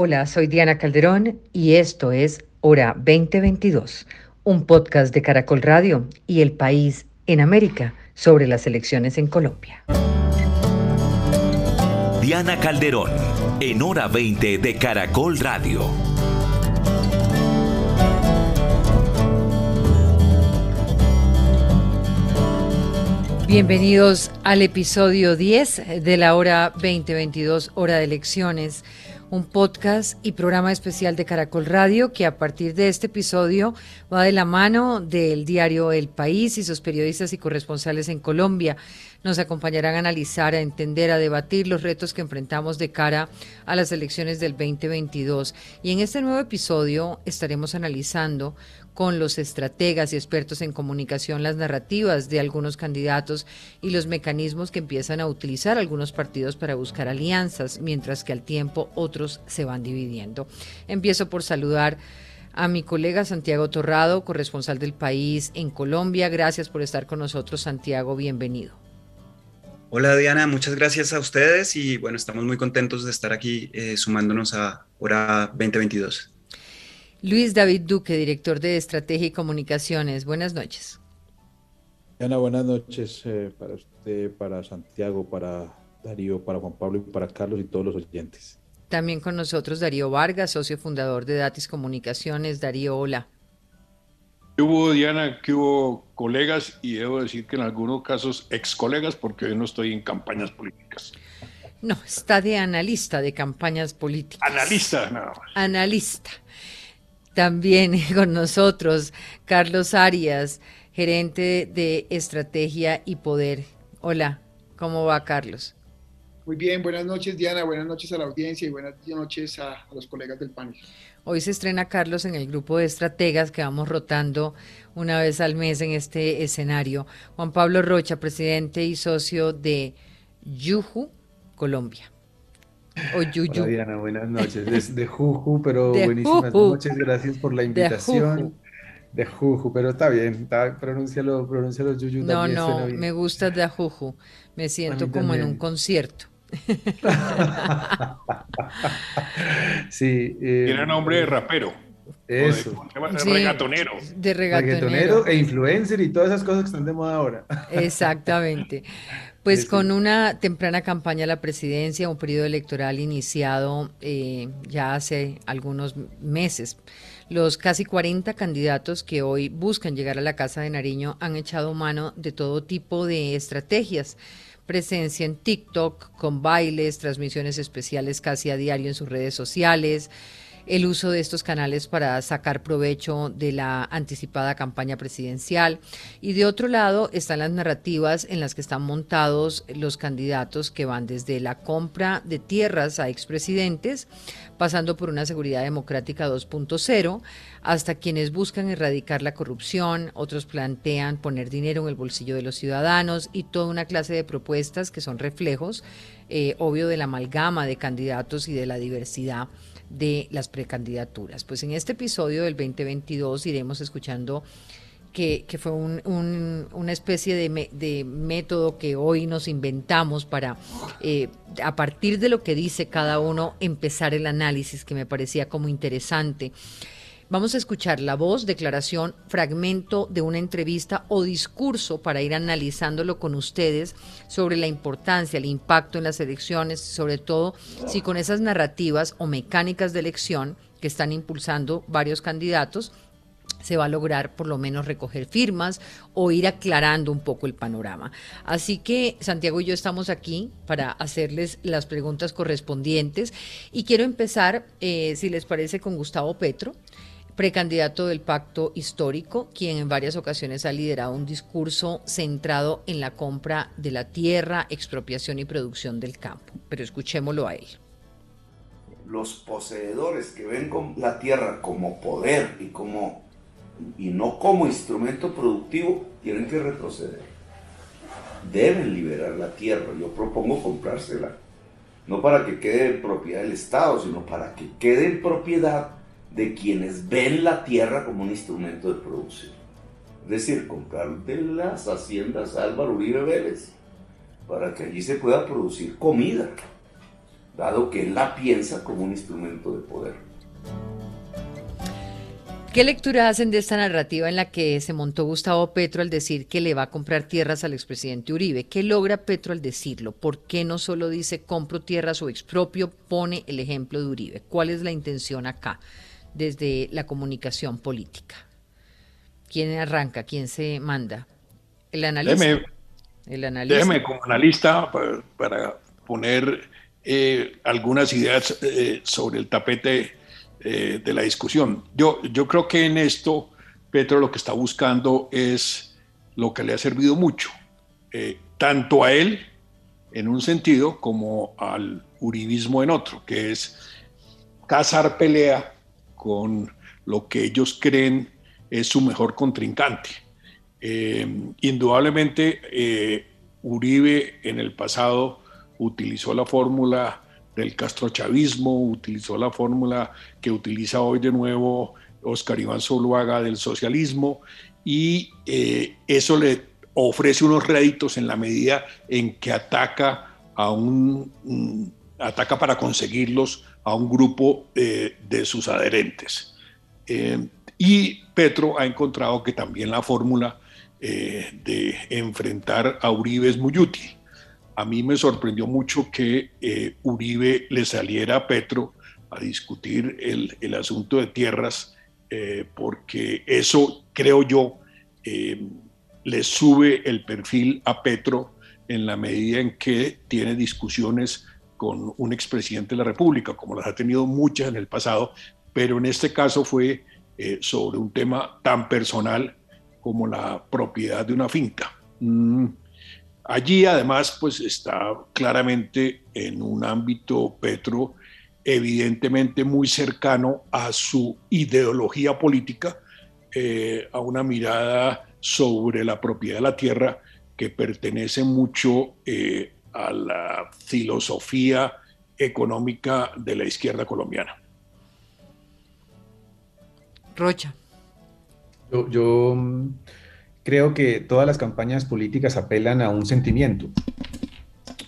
Hola, soy Diana Calderón y esto es Hora 2022, un podcast de Caracol Radio y El País en América sobre las elecciones en Colombia. Diana Calderón, en Hora 20 de Caracol Radio. Bienvenidos al episodio 10 de la hora 2022, hora de elecciones un podcast y programa especial de Caracol Radio que a partir de este episodio va de la mano del diario El País y sus periodistas y corresponsales en Colombia. Nos acompañarán a analizar, a entender, a debatir los retos que enfrentamos de cara a las elecciones del 2022. Y en este nuevo episodio estaremos analizando con los estrategas y expertos en comunicación las narrativas de algunos candidatos y los mecanismos que empiezan a utilizar algunos partidos para buscar alianzas, mientras que al tiempo otros se van dividiendo. Empiezo por saludar a mi colega Santiago Torrado, corresponsal del país en Colombia. Gracias por estar con nosotros, Santiago. Bienvenido. Hola Diana, muchas gracias a ustedes y bueno, estamos muy contentos de estar aquí eh, sumándonos a Hora 2022. Luis David Duque, director de Estrategia y Comunicaciones. Buenas noches. Ana, buenas noches eh, para usted, para Santiago, para Darío, para Juan Pablo y para Carlos y todos los oyentes. También con nosotros Darío Vargas, socio fundador de Datis Comunicaciones. Darío, hola. ¿Qué hubo, Diana? ¿Qué hubo, colegas? Y debo decir que en algunos casos ex colegas, porque yo no estoy en campañas políticas. No, está de analista de campañas políticas. Analista, nada más. Analista. También con nosotros Carlos Arias, gerente de Estrategia y Poder. Hola, ¿cómo va Carlos? Muy bien, buenas noches Diana, buenas noches a la audiencia y buenas noches a, los colegas del panel. Hoy se estrena Carlos en el grupo de estrategas que vamos rotando una vez al mes en este escenario. Juan Pablo Rocha, presidente y socio de Yuju, Colombia. Hola Diana, buenas noches. De, Juju, pero buenísimas noches. Gracias por la invitación. De Juju, pero está bien, está, pronúncialo, pronúncialo Yuyu No, no, me gusta de Juju. Me siento como en un concierto. sí. Eh, Tiene nombre de rapero. Eso. De, regatonero. De regatonero. e influencer y todas esas cosas que están de moda ahora. Exactamente. Pues con una temprana campaña a la presidencia, un periodo electoral iniciado eh, ya hace algunos meses, los casi 40 candidatos que hoy buscan llegar a la Casa de Nariño han echado mano de todo tipo de estrategias. Presencia en TikTok, con bailes, transmisiones especiales casi a diario en sus redes sociales, el uso de estos canales para sacar provecho de la anticipada campaña presidencial. Y de otro lado están las narrativas en las que están montados los candidatos que van desde la compra de tierras a expresidentes, pasando por una seguridad democrática 2.0, hasta quienes buscan erradicar la corrupción, otros plantean poner dinero en el bolsillo de los ciudadanos y toda una clase de propuestas que son reflejos, eh, obvio, de la amalgama de candidatos y de la diversidad de las precandidaturas. Pues en este episodio del 2022 iremos escuchando que, fue una especie de, método que hoy nos inventamos para, eh, a partir de lo que dice cada uno, empezar el análisis que me parecía como interesante. Vamos a escuchar la voz, declaración, fragmento de una entrevista o discurso para ir analizándolo con ustedes sobre la importancia, el impacto en las elecciones, sobre todo si con esas narrativas o mecánicas de elección que están impulsando varios candidatos, se va a lograr por lo menos recoger firmas o ir aclarando un poco el panorama. Así que Santiago y yo estamos aquí para hacerles las preguntas correspondientes y quiero empezar, eh, si les parece, con Gustavo Petro precandidato del pacto histórico, quien en varias ocasiones ha liderado un discurso centrado en la compra de la tierra, expropiación y producción del campo. Pero escuchémoslo a él. Los poseedores que ven la tierra como poder y, como, y no como instrumento productivo tienen que retroceder. Deben liberar la tierra. Yo propongo comprársela. No para que quede en propiedad del Estado, sino para que quede en propiedad de quienes ven la tierra como un instrumento de producción. Es decir, comprar de las haciendas Álvaro Uribe Vélez para que allí se pueda producir comida. dado que él la piensa como un instrumento de poder. ¿Qué lectura hacen de esta narrativa en la que se montó Gustavo Petro al decir que le va a comprar tierras al expresidente Uribe? ¿Qué logra Petro al decirlo? ¿Por qué no solo dice compro tierras o expropio? Pone el ejemplo de Uribe. ¿Cuál es la intención acá desde la comunicación política? ¿Quién arranca? ¿Quién se manda? El analista. Déjeme, como analista para, poner eh, algunas ideas eh, sobre el tapete eh, de la discusión. Yo, yo creo que en esto Petro lo que está buscando es lo que le ha servido mucho, tanto a él en un sentido como al uribismo en otro, que es cazar pelea con lo que ellos creen es su mejor contrincante. Eh, indudablemente, Uribe en el pasado utilizó la fórmula del castrochavismo, utilizó la fórmula que utiliza hoy de nuevo Oscar Iván Zuluaga del socialismo y eh, eso le ofrece unos réditos en la medida en que ataca a un, ataca para conseguirlos a un grupo eh, de sus adherentes. Eh, y Petro ha encontrado que también la fórmula de enfrentar a Uribe es muy útil a mí me sorprendió mucho que eh, Uribe le saliera a Petro a discutir el, asunto de tierras, eh, porque eso, creo yo, eh, le sube el perfil a Petro en la medida en que tiene discusiones con un expresidente de la República, como las ha tenido muchas en el pasado, pero en este caso fue sobre un tema tan personal como la propiedad de una finca. Mm, Allí además pues está claramente en un ámbito Petro evidentemente muy cercano a su ideología política, eh, a una mirada sobre la propiedad de la tierra que pertenece mucho eh, a la filosofía económica de la izquierda colombiana. Rocha. yo creo que todas las campañas políticas apelan a un sentimiento.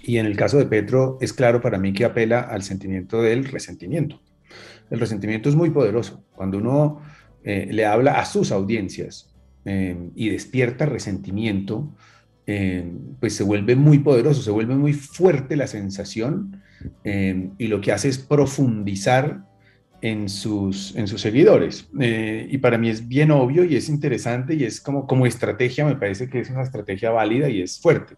Y en el caso de Petro es claro para mí que apela al sentimiento del resentimiento. El resentimiento es muy poderoso. Cuando uno eh, le habla a sus audiencias eh, y despierta resentimiento, eh, pues se vuelve muy poderoso, se vuelve muy fuerte la sensación y lo que hace es profundizar en sus, en sus seguidores. Eh, y para mí es bien obvio y es interesante y es como, como estrategia, me parece que es una estrategia válida y es fuerte.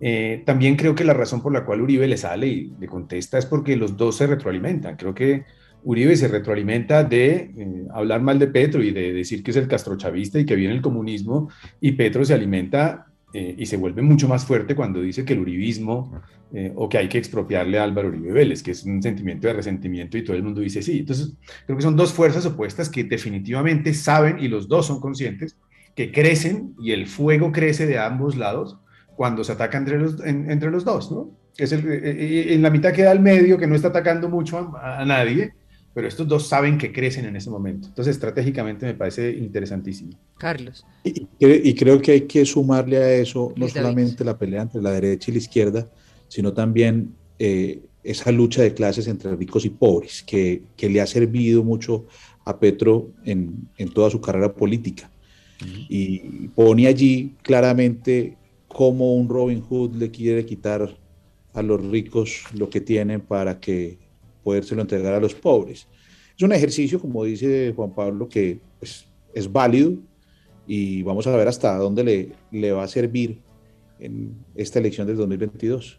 Eh, también creo que la razón por la cual Uribe le sale y le contesta es porque los dos se retroalimentan. Creo que Uribe se retroalimenta de eh, hablar mal de Petro y de decir que es el castrochavista y que viene el comunismo, y Petro se alimenta eh, y se vuelve mucho más fuerte cuando dice que el uribismo eh, o que hay que expropiarle a Álvaro Uribe Vélez, que es un sentimiento de resentimiento y todo el mundo dice sí. Entonces, creo que son dos fuerzas opuestas que definitivamente saben y los dos son conscientes que crecen y el fuego crece de ambos lados cuando se ataca entre los, entre los dos, ¿no? Es el, eh, en la mitad queda el medio que no está atacando mucho a nadie pero estos dos saben que crecen en ese momento. Entonces, estratégicamente me parece interesantísimo. Carlos. Y, creo que hay que sumarle a eso no solamente la pelea entre la derecha y la izquierda, sino también eh, esa lucha de clases entre ricos y pobres, que, que le ha servido mucho a Petro en, en toda su carrera política. Y pone allí claramente cómo un Robin Hood le quiere quitar a los ricos lo que tienen para que podérselo entregar a los pobres. Es un ejercicio, como dice Juan Pablo, que pues, es válido y vamos a ver hasta dónde le, le va a servir en esta elección del 2022.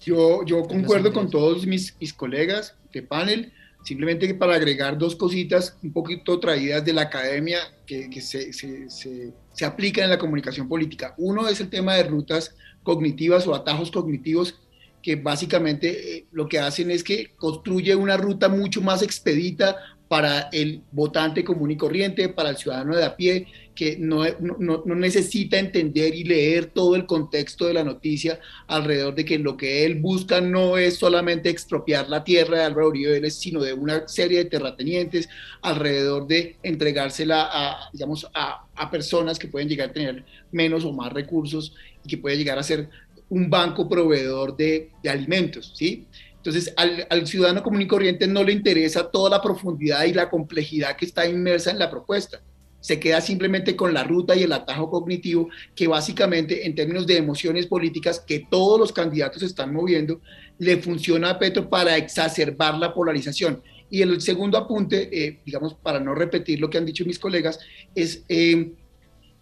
Yo, yo concuerdo con todos mis, mis colegas de panel, simplemente para agregar dos cositas un poquito traídas de la academia que, que se, se, se, se aplican en la comunicación política. Uno es el tema de rutas cognitivas o atajos cognitivos que básicamente eh, lo que hacen es que construye una ruta mucho más expedita para el votante común y corriente, para el ciudadano de a pie, que no, no, no, necesita entender y leer todo el contexto de la noticia alrededor de que lo que él busca no es solamente expropiar la tierra de Álvaro Uribe Vélez, sino de una serie de terratenientes alrededor de entregársela a, digamos, a, a personas que pueden llegar a tener menos o más recursos y que puede llegar a ser un banco proveedor de, alimentos, ¿sí? Entonces, al, al, ciudadano común y corriente no le interesa toda la profundidad y la complejidad que está inmersa en la propuesta. Se queda simplemente con la ruta y el atajo cognitivo que básicamente en términos de emociones políticas que todos los candidatos están moviendo, le funciona a Petro para exacerbar la polarización. Y el segundo apunte, eh, digamos, para no repetir lo que han dicho mis colegas, es eh,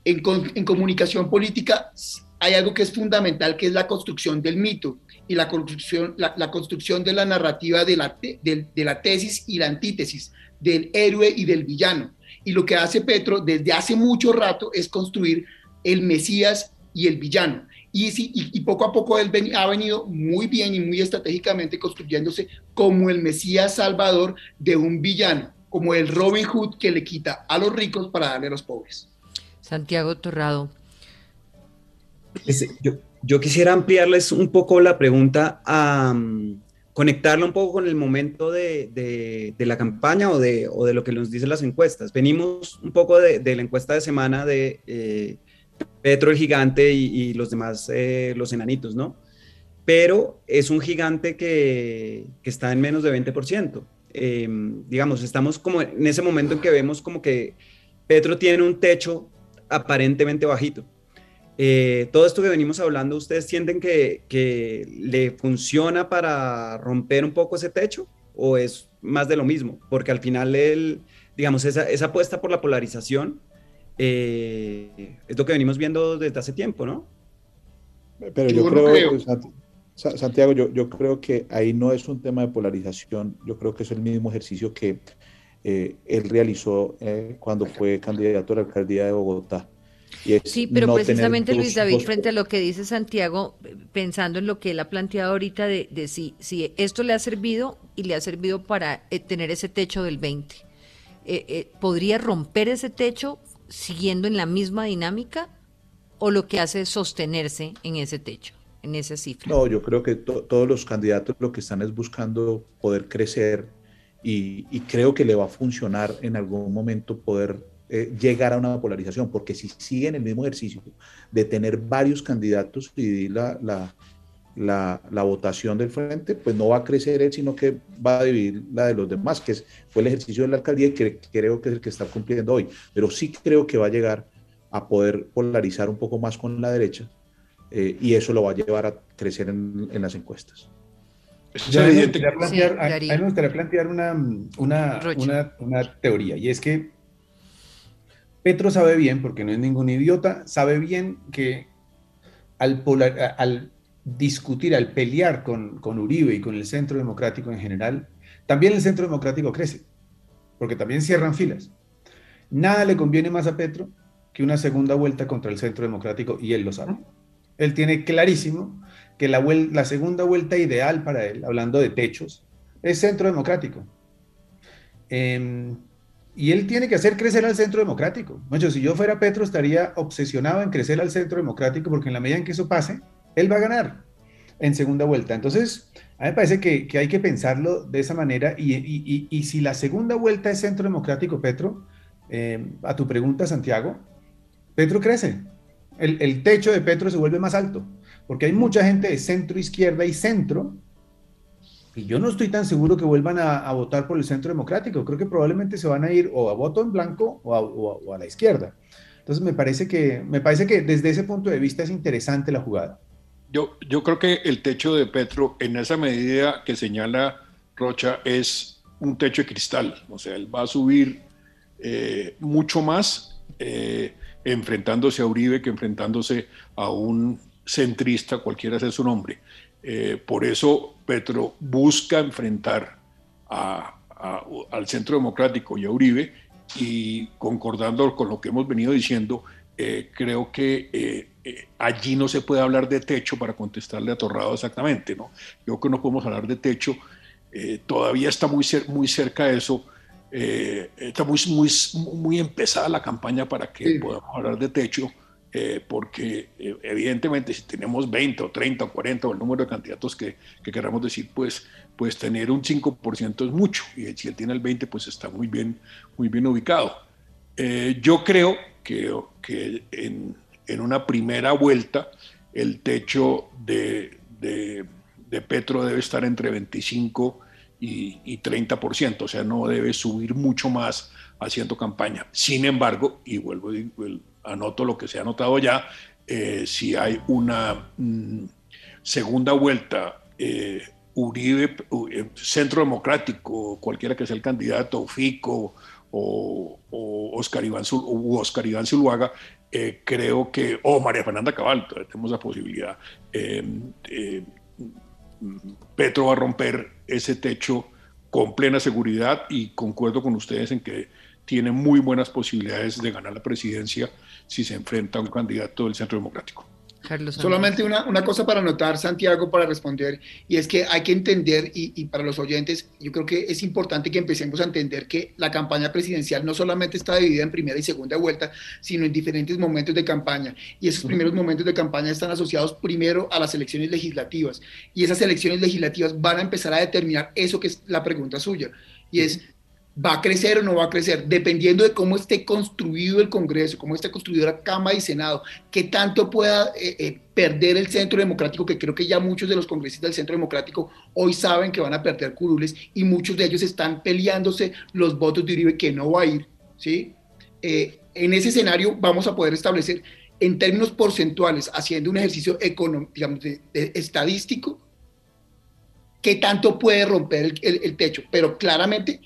en, en comunicación política hay algo que es fundamental, que es la construcción del mito y la construcción, la, construcción de la narrativa de la, de, la tesis y la antítesis, del héroe y del villano. Y lo que hace Petro desde hace mucho rato es construir el Mesías y el villano. Y, y, poco a poco él ha venido muy bien y muy estratégicamente construyéndose como el Mesías salvador de un villano, como el Robin Hood que le quita a los ricos para darle a los pobres. Santiago Torrado. Yo, quisiera ampliarles un poco la pregunta a conectarla un poco con el momento de, la campaña o de, lo que nos dicen las encuestas. Venimos un poco de, la encuesta de semana de eh, Petro el gigante y, los demás, eh, los enanitos, ¿no? Pero es un gigante que, está en menos de 20%. Em, digamos, estamos como en ese momento en que vemos como que Petro tiene un techo aparentemente bajito. Eh, todo esto que venimos hablando, ¿ustedes sienten que, le funciona para romper un poco ese techo o es más de lo mismo? Porque al final, el, digamos, esa, apuesta por la polarización eh, es lo que venimos viendo desde hace tiempo, ¿no? Pero yo, creo, Santiago, yo, yo, creo que ahí no es un tema de polarización, yo creo que es el mismo ejercicio que eh, él realizó cuando fue candidato a la alcaldía de Bogotá sí, pero precisamente Luis David, frente a lo que dice Santiago, pensando en lo que él ha planteado ahorita de, si, si esto le ha servido y le ha servido para eh, tener ese techo del 20, eh, eh, ¿podría romper ese techo siguiendo en la misma dinámica o lo que hace es sostenerse en ese techo? en esa cifra. No, yo creo que todos los candidatos lo que están es buscando poder crecer y, y, creo que le va a funcionar en algún momento poder eh, llegar a una polarización, porque si siguen el mismo ejercicio de tener varios candidatos y la, la, la, la, votación del frente, pues no va a crecer él, sino que va a dividir la de los demás, que es, fue el ejercicio de la alcaldía y que creo que es el que está cumpliendo hoy. Pero sí creo que va a llegar a poder polarizar un poco más con la derecha eh, y eso lo va a llevar a crecer en, en las encuestas. Yo me gustaría plantear, a, mí me gustaría plantear una, una, una, una teoría, y es que Petro sabe bien, porque no es ningún idiota, sabe bien que al, discutir, al pelear con, con, Uribe y con el Centro Democrático en general, también el Centro Democrático crece, porque también cierran filas. Nada le conviene más a Petro que una segunda vuelta contra el Centro Democrático y él lo sabe. Él tiene clarísimo que la, segunda vuelta ideal para él, hablando de techos, es Centro Democrático. Eh, y él tiene que hacer crecer al centro democrático. Mucho, si yo fuera Petro, estaría obsesionado en crecer al centro democrático, porque en la medida en que eso pase, él va a ganar en segunda vuelta. Entonces, a mí me parece que, hay que pensarlo de esa manera. Y, si la segunda vuelta es centro democrático, Petro, eh, a tu pregunta, Santiago, Petro crece. El, el techo de Petro se vuelve más alto, porque hay mucha gente de centro izquierda y centro y yo no estoy tan seguro que vuelvan a, votar por el centro democrático. Creo que probablemente se van a ir o a voto en blanco o a, la izquierda. Entonces me parece, que, me parece que desde ese punto de vista es interesante la jugada. Yo, yo creo que el techo de Petro, en esa medida que señala Rocha, es un techo de cristal. O sea, él va a subir eh, mucho más eh, enfrentándose a Uribe que enfrentándose a un centrista, cualquiera sea su nombre. Eh, por eso Petro busca enfrentar al Centro Democrático y a Uribe y concordando con lo que hemos venido diciendo, eh, creo que eh, allí no se puede hablar de techo para contestarle a Torrado exactamente. ¿no? Yo creo que no podemos hablar de techo. todavía está muy, muy cerca de eso. está muy, muy, muy empezada la campaña para que podamos hablar de techo. Eh, porque eh, evidentemente si tenemos 20 o 30 o 40 o el número de candidatos que, que queramos decir, pues, pues tener un 5% es mucho y si él tiene el 20 pues está muy bien, muy bien ubicado. Eh, yo creo que, que en, en, una primera vuelta el techo de, de, de Petro debe estar entre 25 y, y 30%, o sea, no debe subir mucho más haciendo campaña. Sin embargo, y vuelvo, anoto lo que se ha notado ya, eh, si hay una mm, segunda vuelta, eh, Uribe, eh, Centro Democrático, cualquiera que sea el candidato, Fico o, Oscar, Iván, Oscar Iván Zuluaga, creo que, o María Fernanda Cabal, tenemos la posibilidad, Petro va a romper ese techo con plena seguridad y concuerdo con ustedes en que tiene muy buenas posibilidades de ganar la presidencia si se enfrenta a un candidato del Centro Democrático. Solamente una, una, cosa para anotar, Santiago, para responder, y es que hay que entender, y, y, para los oyentes, yo creo que es importante que empecemos a entender que la campaña presidencial no solamente está dividida en primera y segunda vuelta, sino en diferentes momentos de campaña. Y esos primeros momentos de campaña están asociados primero a las elecciones legislativas. Y esas elecciones legislativas van a empezar a determinar eso que es la pregunta suya, y es va a crecer o no va a crecer, dependiendo de cómo esté construido el Congreso, cómo esté construida la Cámara y Senado, qué tanto pueda eh, eh, perder el Centro Democrático, que creo que ya muchos de los congresistas del Centro Democrático hoy saben que van a perder curules y muchos de ellos están peleándose los votos de Uribe que no va a ir, ¿sí? Eh, en ese escenario vamos a poder establecer en términos porcentuales, haciendo un ejercicio digamos, estadístico, qué tanto puede romper el techo, pero claramente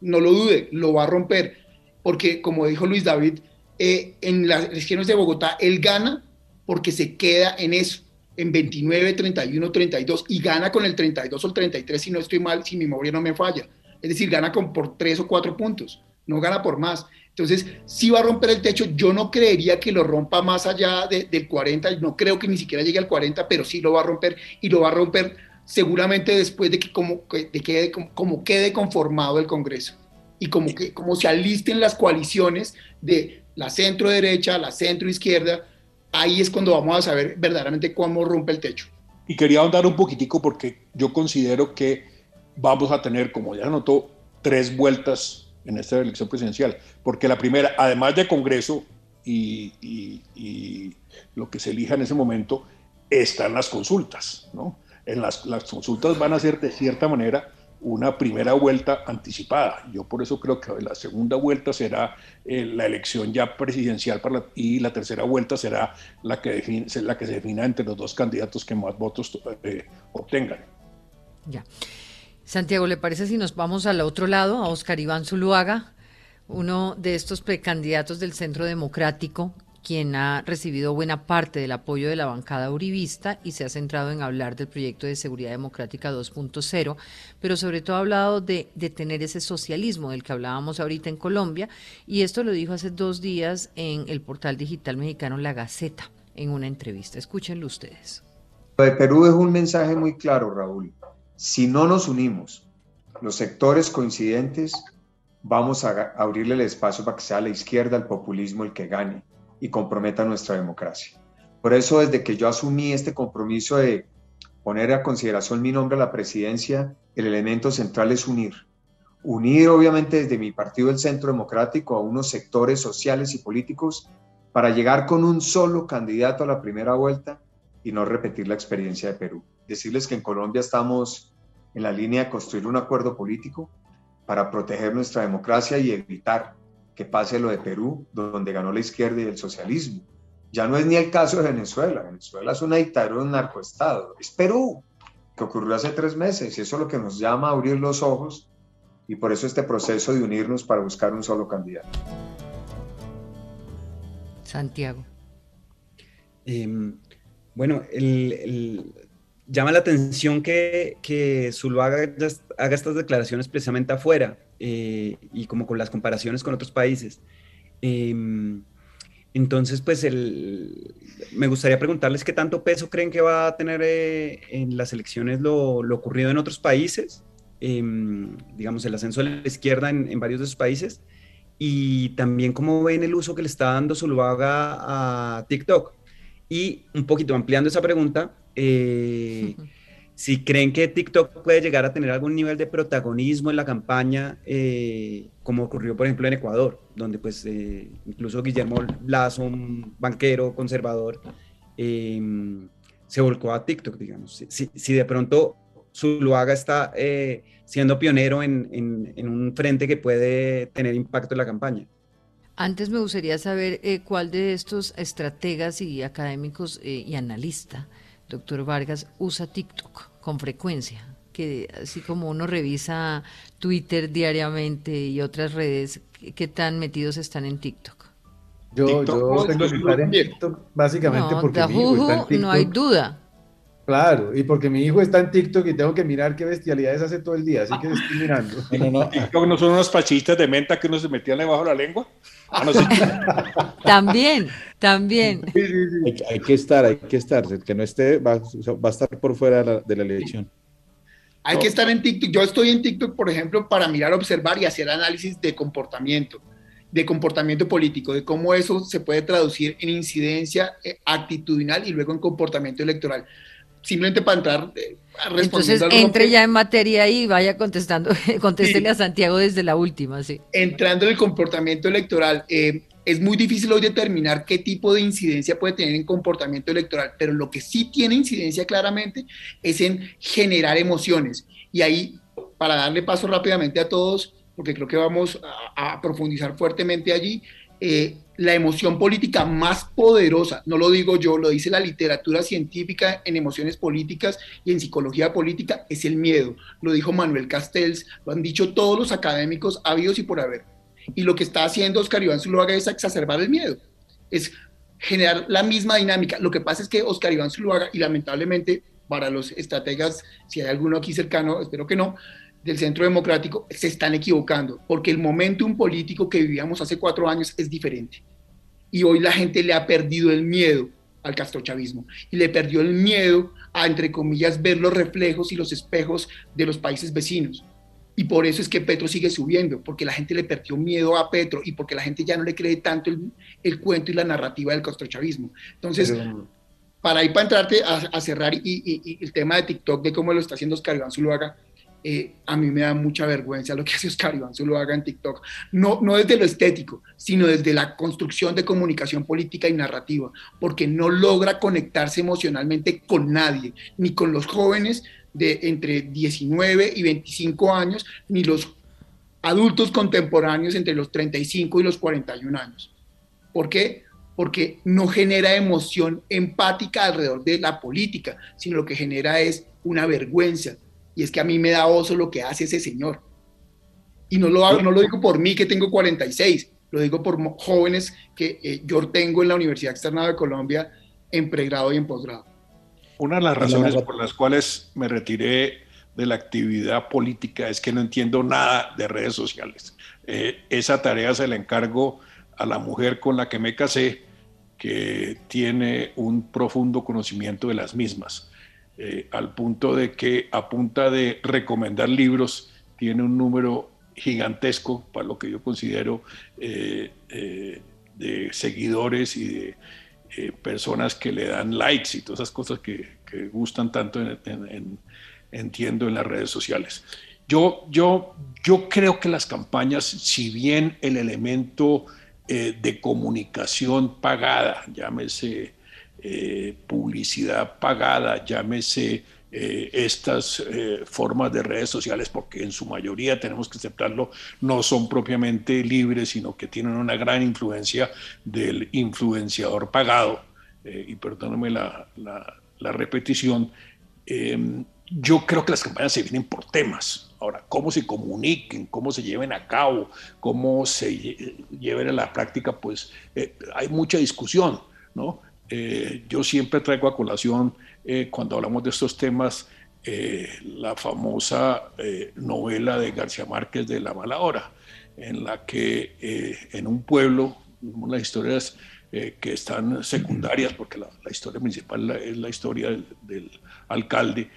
no lo dude, lo va a romper, porque como dijo Luis David, eh, en las elecciones de Bogotá él gana porque se queda en eso, en 29, 31, 32, y gana con el 32 o el 33, si no estoy mal, si mi memoria no me falla. Es decir, gana con, por 3 o 4 puntos, no gana por más. Entonces, si va a romper el techo, yo no creería que lo rompa más allá del 40, no creo que ni siquiera llegue al 40, pero sí lo va a romper y lo va a romper seguramente después de que como, de quede, como, quede conformado el Congreso y como, que, como se alisten las coaliciones de la centro derecha, la centro izquierda, ahí es cuando vamos a saber verdaderamente cómo rompe el techo. Y quería ahondar un poquitico porque yo considero que vamos a tener, como ya notó, tres vueltas en esta elección presidencial, porque la primera, además de Congreso y, y, y lo que se elija en ese momento, están las consultas, ¿no? En las, consultas van a ser de cierta manera una primera vuelta anticipada. Yo por eso creo que la segunda vuelta será eh, la elección ya presidencial para y la tercera vuelta será la la que se defina entre los dos candidatos que más votos eh, obtengan. Ya. Santiago, ¿le parece si nos vamos al otro lado, a Oscar Iván Zuluaga, uno de estos precandidatos del Centro Democrático, quien ha recibido buena parte del apoyo de la bancada uribista y se ha centrado en hablar del proyecto de seguridad democrática 2.0, pero sobre todo ha hablado de, de, tener ese socialismo del que hablábamos ahorita en Colombia, y esto lo dijo hace dos días en el portal digital mexicano La Gaceta, en una entrevista. Escúchenlo ustedes. Lo de Perú es un mensaje muy claro, Raúl. Si no nos unimos, los sectores coincidentes, vamos a abrirle el espacio para que sea la izquierda, el populismo el que gane y comprometa nuestra democracia. Por eso, desde que yo asumí este compromiso de poner a consideración mi nombre a la presidencia, el elemento central es unir. Unir, obviamente, desde mi partido, el Centro Democrático, a unos sectores sociales y políticos para llegar con un solo candidato a la primera vuelta y no repetir la experiencia de Perú. Decirles que en Colombia estamos en la línea de construir un acuerdo político para proteger nuestra democracia y evitar que pase lo de Perú, donde ganó la izquierda y el socialismo. Ya no es ni el caso de Venezuela. Venezuela es una dictadura, un narcoestado. Es Perú, que ocurrió hace tres meses. Y eso es lo que nos llama a abrir los ojos. Y por eso este proceso de unirnos para buscar un solo candidato. Santiago. Em, bueno, llama la atención que, que Zuluaga haga estas declaraciones precisamente afuera eh, y como con las comparaciones con otros países. Em, entonces, pues el, me gustaría preguntarles qué tanto peso creen que va a tener eh, en las elecciones lo, lo, ocurrido en otros países, em, digamos el ascenso a la izquierda en, en, varios de esos países, y también cómo ven el uso que le está dando Zuluaga a TikTok. Y un poquito ampliando esa pregunta, eh, si creen que TikTok puede llegar a tener algún nivel de protagonismo en la campaña, eh, como ocurrió, por ejemplo, en Ecuador, donde pues eh, incluso Guillermo Lazo, un banquero conservador, em, se volcó a TikTok, digamos. Si, si de pronto Zuluaga está eh, siendo pionero en, en, un frente que puede tener impacto en la campaña. Antes me gustaría saber eh, cuál de estos estrategas y académicos eh, y analistas, doctor Vargas, usa TikTok con frecuencia. Que así como uno revisa Twitter diariamente y otras redes, ¿qué tan metidos están en TikTok? Yo, yo tengo que estar en TikTok básicamente porque mi hijo está en TikTok. No hay duda. Claro, y porque mi hijo está en TikTok y tengo que mirar qué bestialidades hace todo el día, así que estoy mirando. No, no, TikTok no son unas pachitas de menta que uno se metían debajo de la lengua. Ah, no, también, también. Hay, que estar, hay que estar. El que no esté va, va a estar por fuera de la, elección. Hay que estar en TikTok. Yo estoy en TikTok, por ejemplo, para mirar, observar y hacer análisis de comportamiento de comportamiento político, de cómo eso se puede traducir en incidencia eh, actitudinal y luego en comportamiento electoral. Simplemente para entrar eh, Entonces, entre ya en materia y vaya contestando, contéstele a Santiago desde la última, sí. Entrando en el comportamiento electoral, eh, es muy difícil hoy determinar qué tipo de incidencia puede tener en comportamiento electoral, pero lo que sí tiene incidencia claramente es en generar emociones. Y ahí, para darle paso rápidamente a todos, porque creo que vamos a, profundizar fuertemente allí, eh, la emoción política más poderosa, no lo digo yo, lo dice la literatura científica en emociones políticas y en psicología política, es el miedo. Lo dijo Manuel Castells, lo han dicho todos los académicos habidos y por haber. Y lo que está haciendo Oscar Iván Zuluaga es exacerbar el miedo, es generar la misma dinámica. Lo que pasa es que Oscar Iván Zuluaga, y lamentablemente para los estrategas, si hay alguno aquí cercano, espero que no, del centro democrático se están equivocando, porque el momentum político que vivíamos hace cuatro años es diferente. Y hoy la gente le ha perdido el miedo al castrochavismo y le perdió el miedo a, entre comillas, ver los reflejos y los espejos de los países vecinos. Y por eso es que Petro sigue subiendo, porque la gente le perdió miedo a Petro y porque la gente ya no le cree tanto el, cuento y la narrativa del castrochavismo. Entonces, para ir para entrarte a, cerrar y, el tema de TikTok, de cómo lo está haciendo Oscar Iván Zuluaga, eh, a mí me da mucha vergüenza lo que hace Oscar Iván haga en TikTok. No, no desde lo estético, sino desde la construcción de comunicación política y narrativa, porque no logra conectarse emocionalmente con nadie, ni con los jóvenes de entre 19 y 25 años, ni los adultos contemporáneos entre los 35 y los 41 años. ¿Por qué? Porque no genera emoción empática alrededor de la política, sino lo que genera es una vergüenza, y es que a mí me da oso lo que hace ese señor. Y no lo, no lo digo por mí que tengo 46, lo digo por jóvenes que eh, yo tengo en la Universidad Externa de Colombia en pregrado y en posgrado. Una de las razones por las cuales me retiré de la actividad política es que no entiendo nada de redes sociales. Eh, esa tarea se la encargo a la mujer con la que me casé, que tiene un profundo conocimiento de las mismas. Eh, al punto de que a punta de recomendar libros tiene un número gigantesco para lo que yo considero eh, eh, de seguidores y de personas que le dan likes y todas esas cosas que, gustan tanto, entiendo, en las redes sociales. Yo, yo, yo creo que las campañas, si bien el elemento de comunicación pagada, llámese eh, publicidad pagada, llámese eh, estas eh, formas de redes sociales, porque en su mayoría tenemos que aceptarlo, no son propiamente libres, sino que tienen una gran influencia del influenciador pagado. y perdóname la, la repetición, em, yo creo que las campañas se vienen por temas. Ahora, cómo se comuniquen, cómo se lleven a cabo, cómo se lleven a la práctica, pues hay mucha discusión, ¿no? Eh, yo siempre traigo a colación, eh, cuando hablamos de estos temas, eh, la famosa novela de García Márquez de La Mala Hora, en la que en un pueblo, las historias que están secundarias, porque la, historia principal es la historia del, alcalde,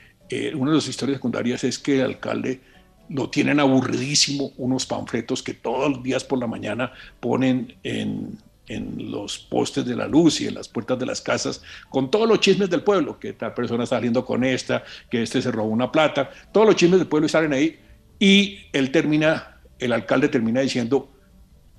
una de las historias secundarias es que el alcalde lo tienen aburridísimo, unos panfletos que todos los días por la mañana ponen en, en los postes de la luz y en las puertas de las casas, con todos los chismes del pueblo, que esta persona está saliendo con esta, que este se robó una plata, todos los chismes del pueblo salen ahí, y él termina, el alcalde termina diciendo,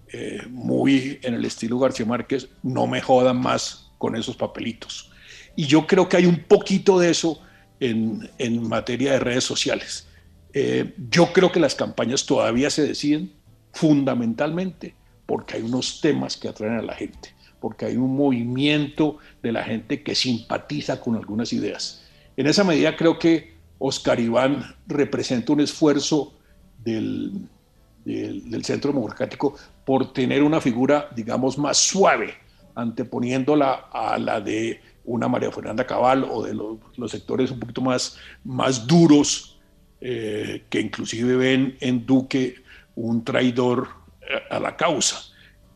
eh, muy en el estilo García Márquez, no me jodan más con esos papelitos. Y yo creo que hay un poquito de eso en, en materia de redes sociales. Eh, yo creo que las campañas todavía se deciden fundamentalmente porque hay unos temas que atraen a la gente, porque hay un movimiento de la gente que simpatiza con algunas ideas. En esa medida creo que Oscar Iván representa un esfuerzo del, del, Centro Democrático por tener una figura, digamos, más suave, anteponiéndola a la de una María Fernanda Cabal o de los, los sectores un poquito más, más duros eh, que inclusive ven en Duque un traidor a la causa.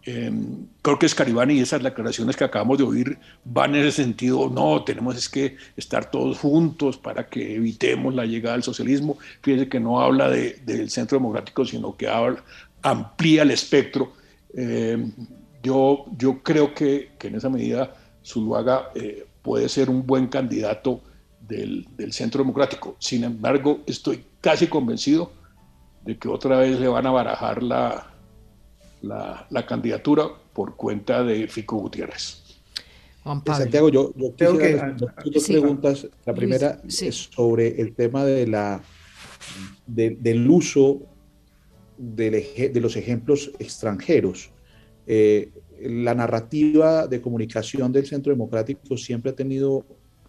Em, creo que Escaribani y esas declaraciones que acabamos de oír van en ese sentido, no, tenemos es que estar todos juntos para que evitemos la llegada del socialismo. Fíjense que no habla de, del centro democrático, sino que habla, amplía el espectro. Em, yo, yo creo que, que, en esa medida Zuluaga eh, puede ser un buen candidato del, del centro democrático. Sin embargo, estoy casi convencido de que otra vez le van a barajar la, la, candidatura por cuenta de Fico Gutiérrez. Juan Pablo. Santiago, yo, yo creo que dos preguntas. La primera es sobre el tema de la, del uso de, de los ejemplos extranjeros. Eh, la narrativa de comunicación del Centro Democrático siempre ha tenido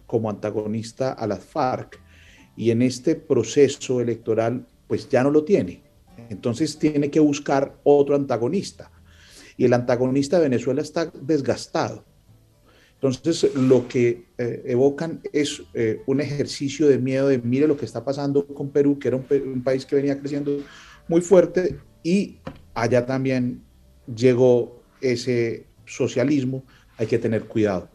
como antagonista a las FARC y en este proceso electoral pues ya no lo tiene. Entonces tiene que buscar otro antagonista. Y el antagonista de Venezuela está desgastado. Entonces lo que eh, evocan es eh, un ejercicio de miedo de mire lo que está pasando con Perú, que era un, país que venía creciendo muy fuerte y allá también llegó ese socialismo, hay que tener cuidado.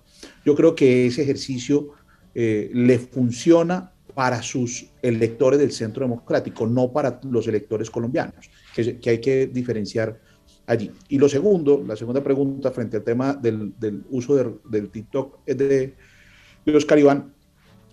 Yo creo que ese ejercicio eh, le funciona para sus electores del centro democrático, no para los electores colombianos, que, hay que diferenciar allí. Y lo segundo, la segunda pregunta frente al tema del, uso del TikTok de, de, Oscar Iván.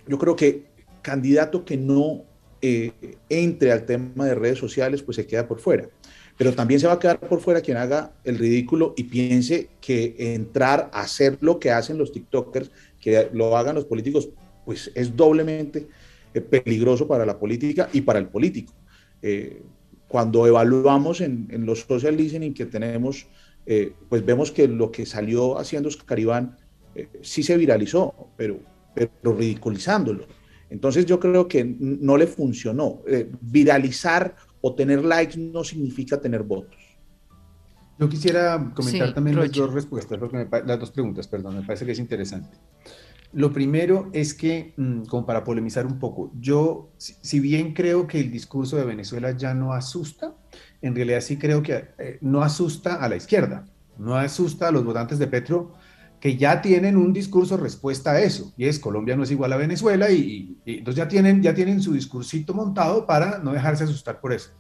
Yo creo que candidato que no eh, entre al tema de redes sociales, pues se queda por fuera. Pero también se va a quedar por fuera quien haga el ridículo y piense que entrar a hacer lo que hacen los TikTokers, que lo hagan los políticos, pues es doblemente eh, peligroso para la política y para el político. Eh, cuando evaluamos en, los social listening que tenemos, eh, pues vemos que lo que salió haciendo Oscar sí se viralizó, pero, pero ridiculizándolo. Entonces yo creo que no le funcionó. viralizar o tener likes no significa tener votos. Yo quisiera comentar también las dos respuestas, las dos preguntas, perdón, me parece que es interesante. Lo primero es que, mm, como para polemizar un poco, yo, si bien creo que el discurso de Venezuela ya no asusta, en realidad sí creo que eh, no asusta a la izquierda, no asusta a los votantes de Petro que ya tienen un discurso respuesta a eso, y es Colombia no es igual a Venezuela, y, y entonces ya tienen, ya tienen su discursito montado para no dejarse asustar por eso.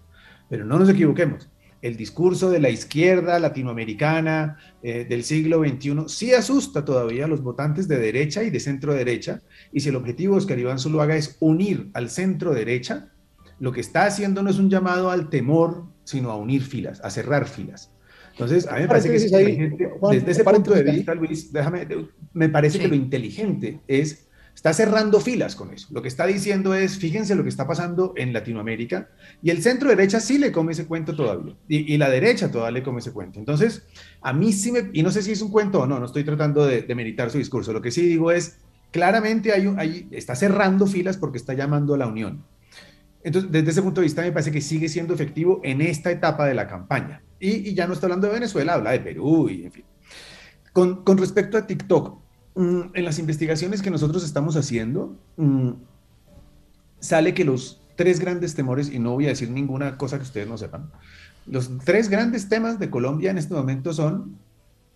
Pero no nos equivoquemos, el discurso de la izquierda latinoamericana eh, del siglo XXI sí asusta todavía a los votantes de derecha y de centro derecha, y si el objetivo de Oscar Iván haga es unir al centro derecha, lo que está haciendo no es un llamado al temor, sino a unir filas, a cerrar filas. Entonces, a mí me parece que es inteligente, desde ese punto de vista, Luis, déjame, me parece que lo inteligente es Está cerrando filas con eso. Lo que está diciendo es, fíjense lo que está pasando en Latinoamérica y el centro derecha sí le come ese cuento todavía y, la derecha todavía le come ese cuento. Entonces, a mí sí me, y no sé si es un cuento o no, no estoy tratando de, de meditar su discurso. Lo que sí digo es, claramente hay, hay, está cerrando filas porque está llamando a la unión. Entonces, desde ese punto de vista, me parece que sigue siendo efectivo en esta etapa de la campaña. Y, y ya no está hablando de Venezuela, habla de Perú y en fin. Con, con respecto a TikTok, en las investigaciones que nosotros estamos haciendo, mm, sale que los tres grandes temores, y no voy a decir ninguna cosa que ustedes no sepan, los tres grandes temas de Colombia en este momento son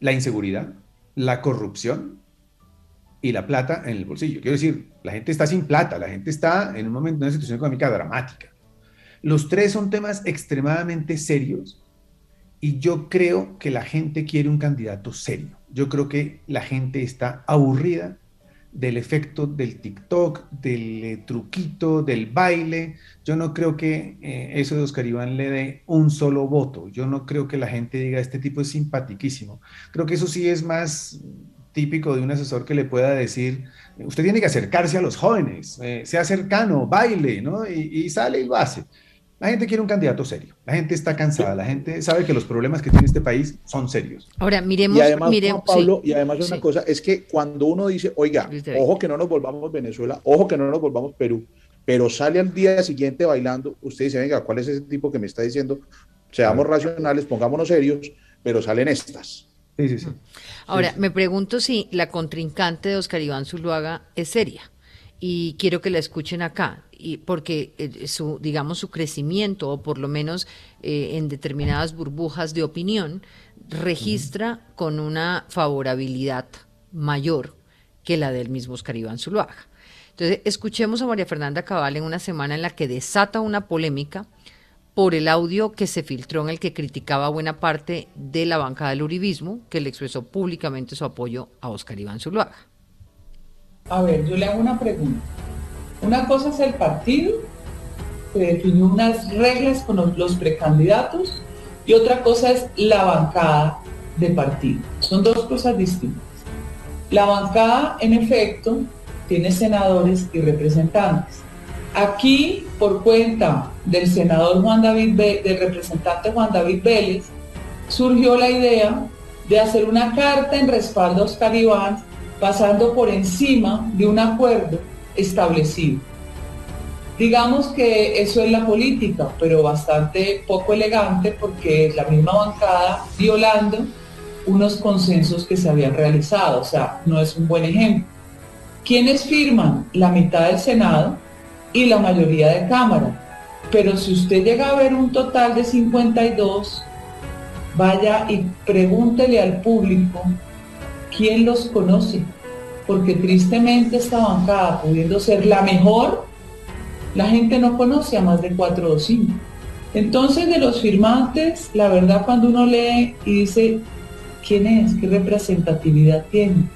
la inseguridad, la corrupción y la plata en el bolsillo. Quiero decir, la gente está sin plata, la gente está en un momento, en una situación económica dramática. Los tres son temas extremadamente serios y yo creo que la gente quiere un candidato serio. Yo creo que la gente está aburrida del efecto del TikTok, del eh, truquito, del baile. Yo no creo que eh, eso de Oscar Iván le dé un solo voto. Yo no creo que la gente diga, este tipo es simpatiquísimo. Creo que eso sí es más típico de un asesor que le pueda decir, usted tiene que acercarse a los jóvenes, eh, sea cercano, baile, ¿no? Y, sale y lo hace. La gente quiere un candidato serio. La gente está cansada. La gente sabe que los problemas que tiene este país son serios. Ahora, miremos. Y además, miremos, Pablo, y además una cosa es que cuando uno dice, oiga, ojo que no nos volvamos Venezuela, ojo que no nos volvamos Perú, pero sale al día siguiente bailando, usted dice, venga, ¿cuál es ese tipo que me está diciendo? Seamos racionales, pongámonos serios, pero salen estas. Sí, sí, sí. Ahora, me pregunto si la contrincante de Oscar Iván Zuluaga es seria. Y quiero que la escuchen acá, y porque eh, su, digamos, su crecimiento, o por lo menos eh, en determinadas burbujas de opinión, registra con una favorabilidad mayor que la del mismo Oscar Iván Zuluaga. Entonces, escuchemos a María Fernanda Cabal en una semana en la que desata una polémica por el audio que se filtró en el que criticaba buena parte de la bancada del uribismo, que le expresó públicamente su apoyo a Oscar Iván Zuluaga. A ver, yo le hago una pregunta. Una cosa es el partido, que definió unas reglas con los precandidatos, y otra cosa es la bancada de partido. Son dos cosas distintas. La bancada, en efecto, tiene senadores y representantes. Aquí, por cuenta del senador Juan David, del representante Juan David Vélez, surgió la idea de hacer una carta en respaldo a Oscar Iván pasando por encima de un acuerdo establecido. Digamos que eso es la política, pero bastante poco elegante porque es la misma bancada violando unos consensos que se habían realizado, o sea, no es un buen ejemplo. ¿Quiénes firman? La mitad del Senado y la mayoría de Cámara. Pero si usted llega a ver un total de 52, vaya y pregúntele al público quién los conoce. Porque tristemente esta bancada, pudiendo ser la mejor, la gente no conoce a más de cuatro o cinco. Entonces de los firmantes, la verdad cuando uno lee y dice, ¿quién es? ¿Qué representatividad tiene?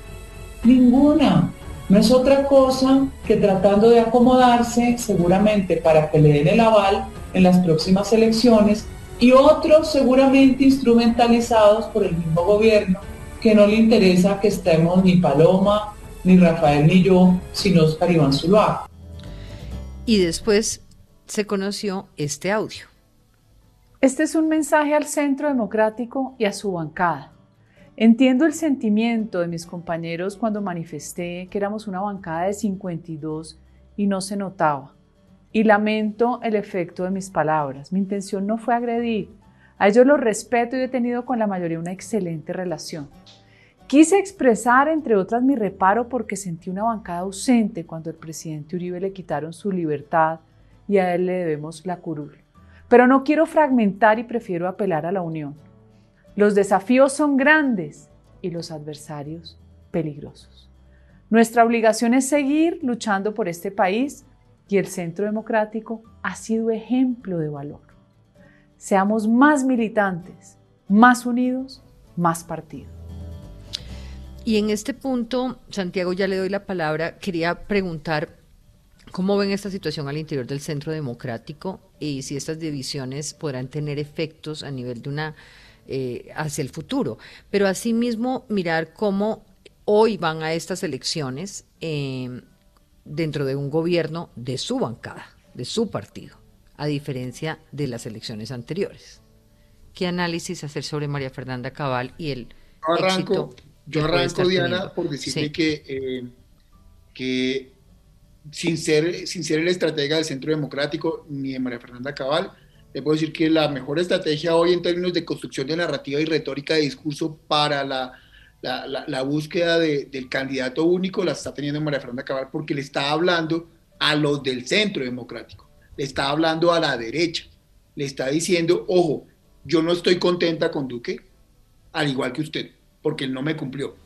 Ninguna. No es otra cosa que tratando de acomodarse seguramente para que le den el aval en las próximas elecciones y otros seguramente instrumentalizados por el mismo gobierno que no le interesa que estemos ni Paloma, ni Rafael, ni yo, sino Oscar Iván Zuluaga. Y después se conoció este audio. Este es un mensaje al Centro Democrático y a su bancada. Entiendo el sentimiento de mis compañeros cuando manifesté que éramos una bancada de 52 y no se notaba. Y lamento el efecto de mis palabras. Mi intención no fue agredir. A ellos los respeto y he tenido con la mayoría una excelente relación. Quise expresar, entre otras, mi reparo porque sentí una bancada ausente cuando al presidente Uribe le quitaron su libertad y a él le debemos la curul. Pero no quiero fragmentar y prefiero apelar a la unión. Los desafíos son grandes y los adversarios peligrosos. Nuestra obligación es seguir luchando por este país y el Centro Democrático ha sido ejemplo de valor. Seamos más militantes, más unidos, más partidos. Y en este punto, Santiago, ya le doy la palabra, quería preguntar cómo ven esta situación al interior del Centro Democrático y si estas divisiones podrán tener efectos a nivel de una eh, hacia el futuro. Pero asimismo, mirar cómo hoy van a estas elecciones em, dentro de un gobierno de su bancada, de su partido, a diferencia de las elecciones anteriores. ¿Qué análisis hacer sobre María Fernanda Cabal y el yo arranco, Yo arranco, Diana, por decirle que, eh, que sin ser, sin ser el estratega del Centro Democrático ni de María Fernanda Cabal, le puedo decir que la mejor estrategia hoy en términos de construcción de narrativa y retórica de discurso para la, la, búsqueda del candidato único la está teniendo María Fernanda Cabal porque le está hablando a los del centro democrático, le está hablando a la derecha, le está diciendo, ojo, yo no estoy contenta con Duque, al igual que usted, porque él no me cumplió.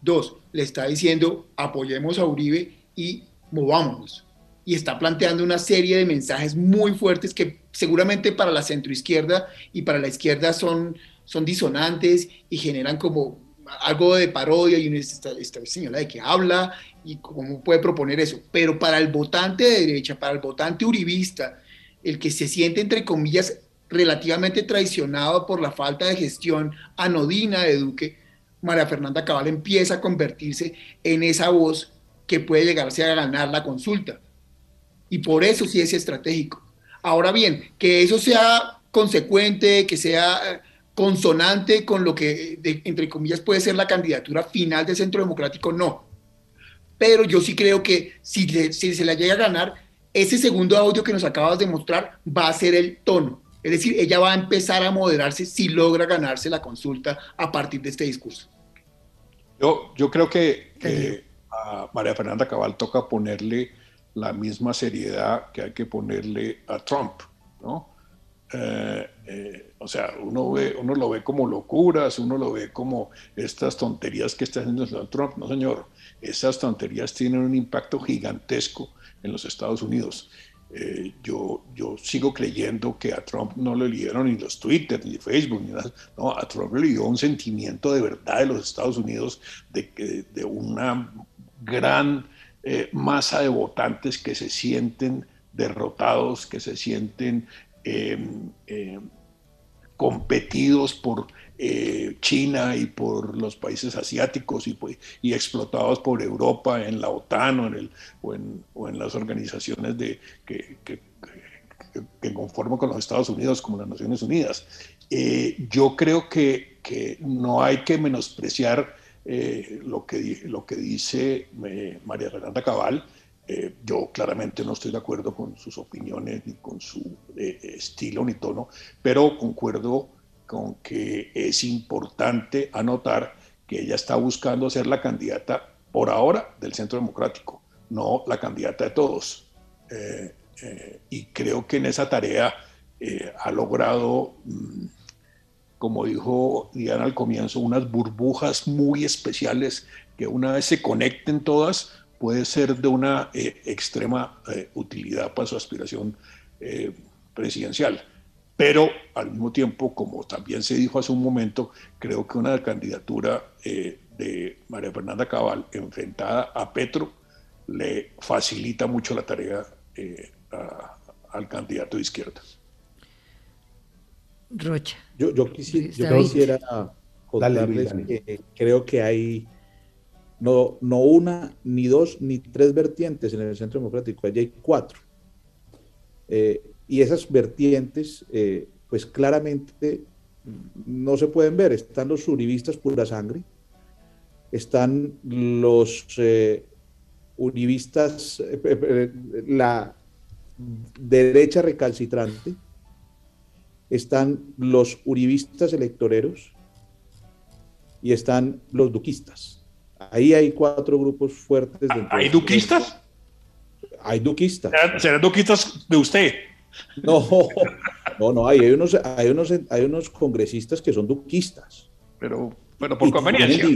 Dos, le está diciendo, apoyemos a Uribe y movámonos y está planteando una serie de mensajes muy fuertes que seguramente para la centroizquierda y para la izquierda son, son disonantes y generan como algo de parodia y esta señora de que habla y cómo puede proponer eso. Pero para el votante de derecha, para el votante uribista, el que se siente entre comillas relativamente traicionado por la falta de gestión anodina de Duque, María Fernanda Cabal empieza a convertirse en esa voz que puede llegarse a ganar la consulta. Y por eso sí es estratégico. Ahora bien, que eso sea consecuente, que sea consonante con lo que, entre comillas, puede ser la candidatura final del Centro Democrático, no. Pero yo sí creo que si, si se la llega a ganar, ese segundo audio que nos acabas de mostrar va a ser el tono. Es decir, ella va a empezar a moderarse si logra ganarse la consulta a partir de este discurso. Yo, yo creo que, a María Fernanda Cabal toca ponerle la misma seriedad que hay que ponerle a Trump, ¿no? Eh, eh, o sea, uno, ve, uno lo ve como locuras, uno lo ve como estas tonterías que está haciendo Trump. No, señor, esas tonterías tienen un impacto gigantesco en los Estados Unidos. Eh, yo, yo sigo creyendo que a Trump no le dieron ni los Twitter, ni Facebook, ni nada. No, a Trump le dio un sentimiento de verdad de los Estados Unidos, de, de una gran masa de votantes que se sienten derrotados, que se sienten Em, em, competidos por eh, China y por los países asiáticos y, pues, y, explotados por Europa en la OTAN o en, las organizaciones de, que, conforman con los Estados Unidos como las Naciones Unidas. Eh, yo creo que, no hay que menospreciar eh, lo que dice María Fernanda Cabal, eh, yo claramente no estoy de acuerdo con sus opiniones, ni con su eh, estilo, ni tono, pero concuerdo con que es importante anotar que ella está buscando ser la candidata por ahora del Centro Democrático, no la candidata de todos. Eh, y creo que en esa tarea ha logrado, mm, como dijo Diana al comienzo, unas burbujas muy especiales que una vez se conecten todas, puede ser de una eh, extrema eh, utilidad para su aspiración eh, presidencial. Pero al mismo tiempo, como también se dijo hace un momento, creo que una candidatura de María Fernanda Cabal enfrentada a Petro le facilita mucho la tarea al candidato de izquierda. Rocha. Yo, yo, quisiera contarles que creo que hay no, no una, ni dos, ni tres vertientes en el Centro Democrático, allí hay cuatro. Eh, y esas vertientes, eh, pues claramente no se pueden ver. Están los uribistas pura sangre, están los eh, uribistas, la derecha recalcitrante, están los uribistas electoreros y están los duquistas. Ahí hay cuatro grupos fuertes. ¿Hay duquistas? Hay duquistas. ¿Serán duquistas de usted? No, no, no, hay, unos, hay, unos, hay unos congresistas que son duquistas. Pero, pero por conveniencia.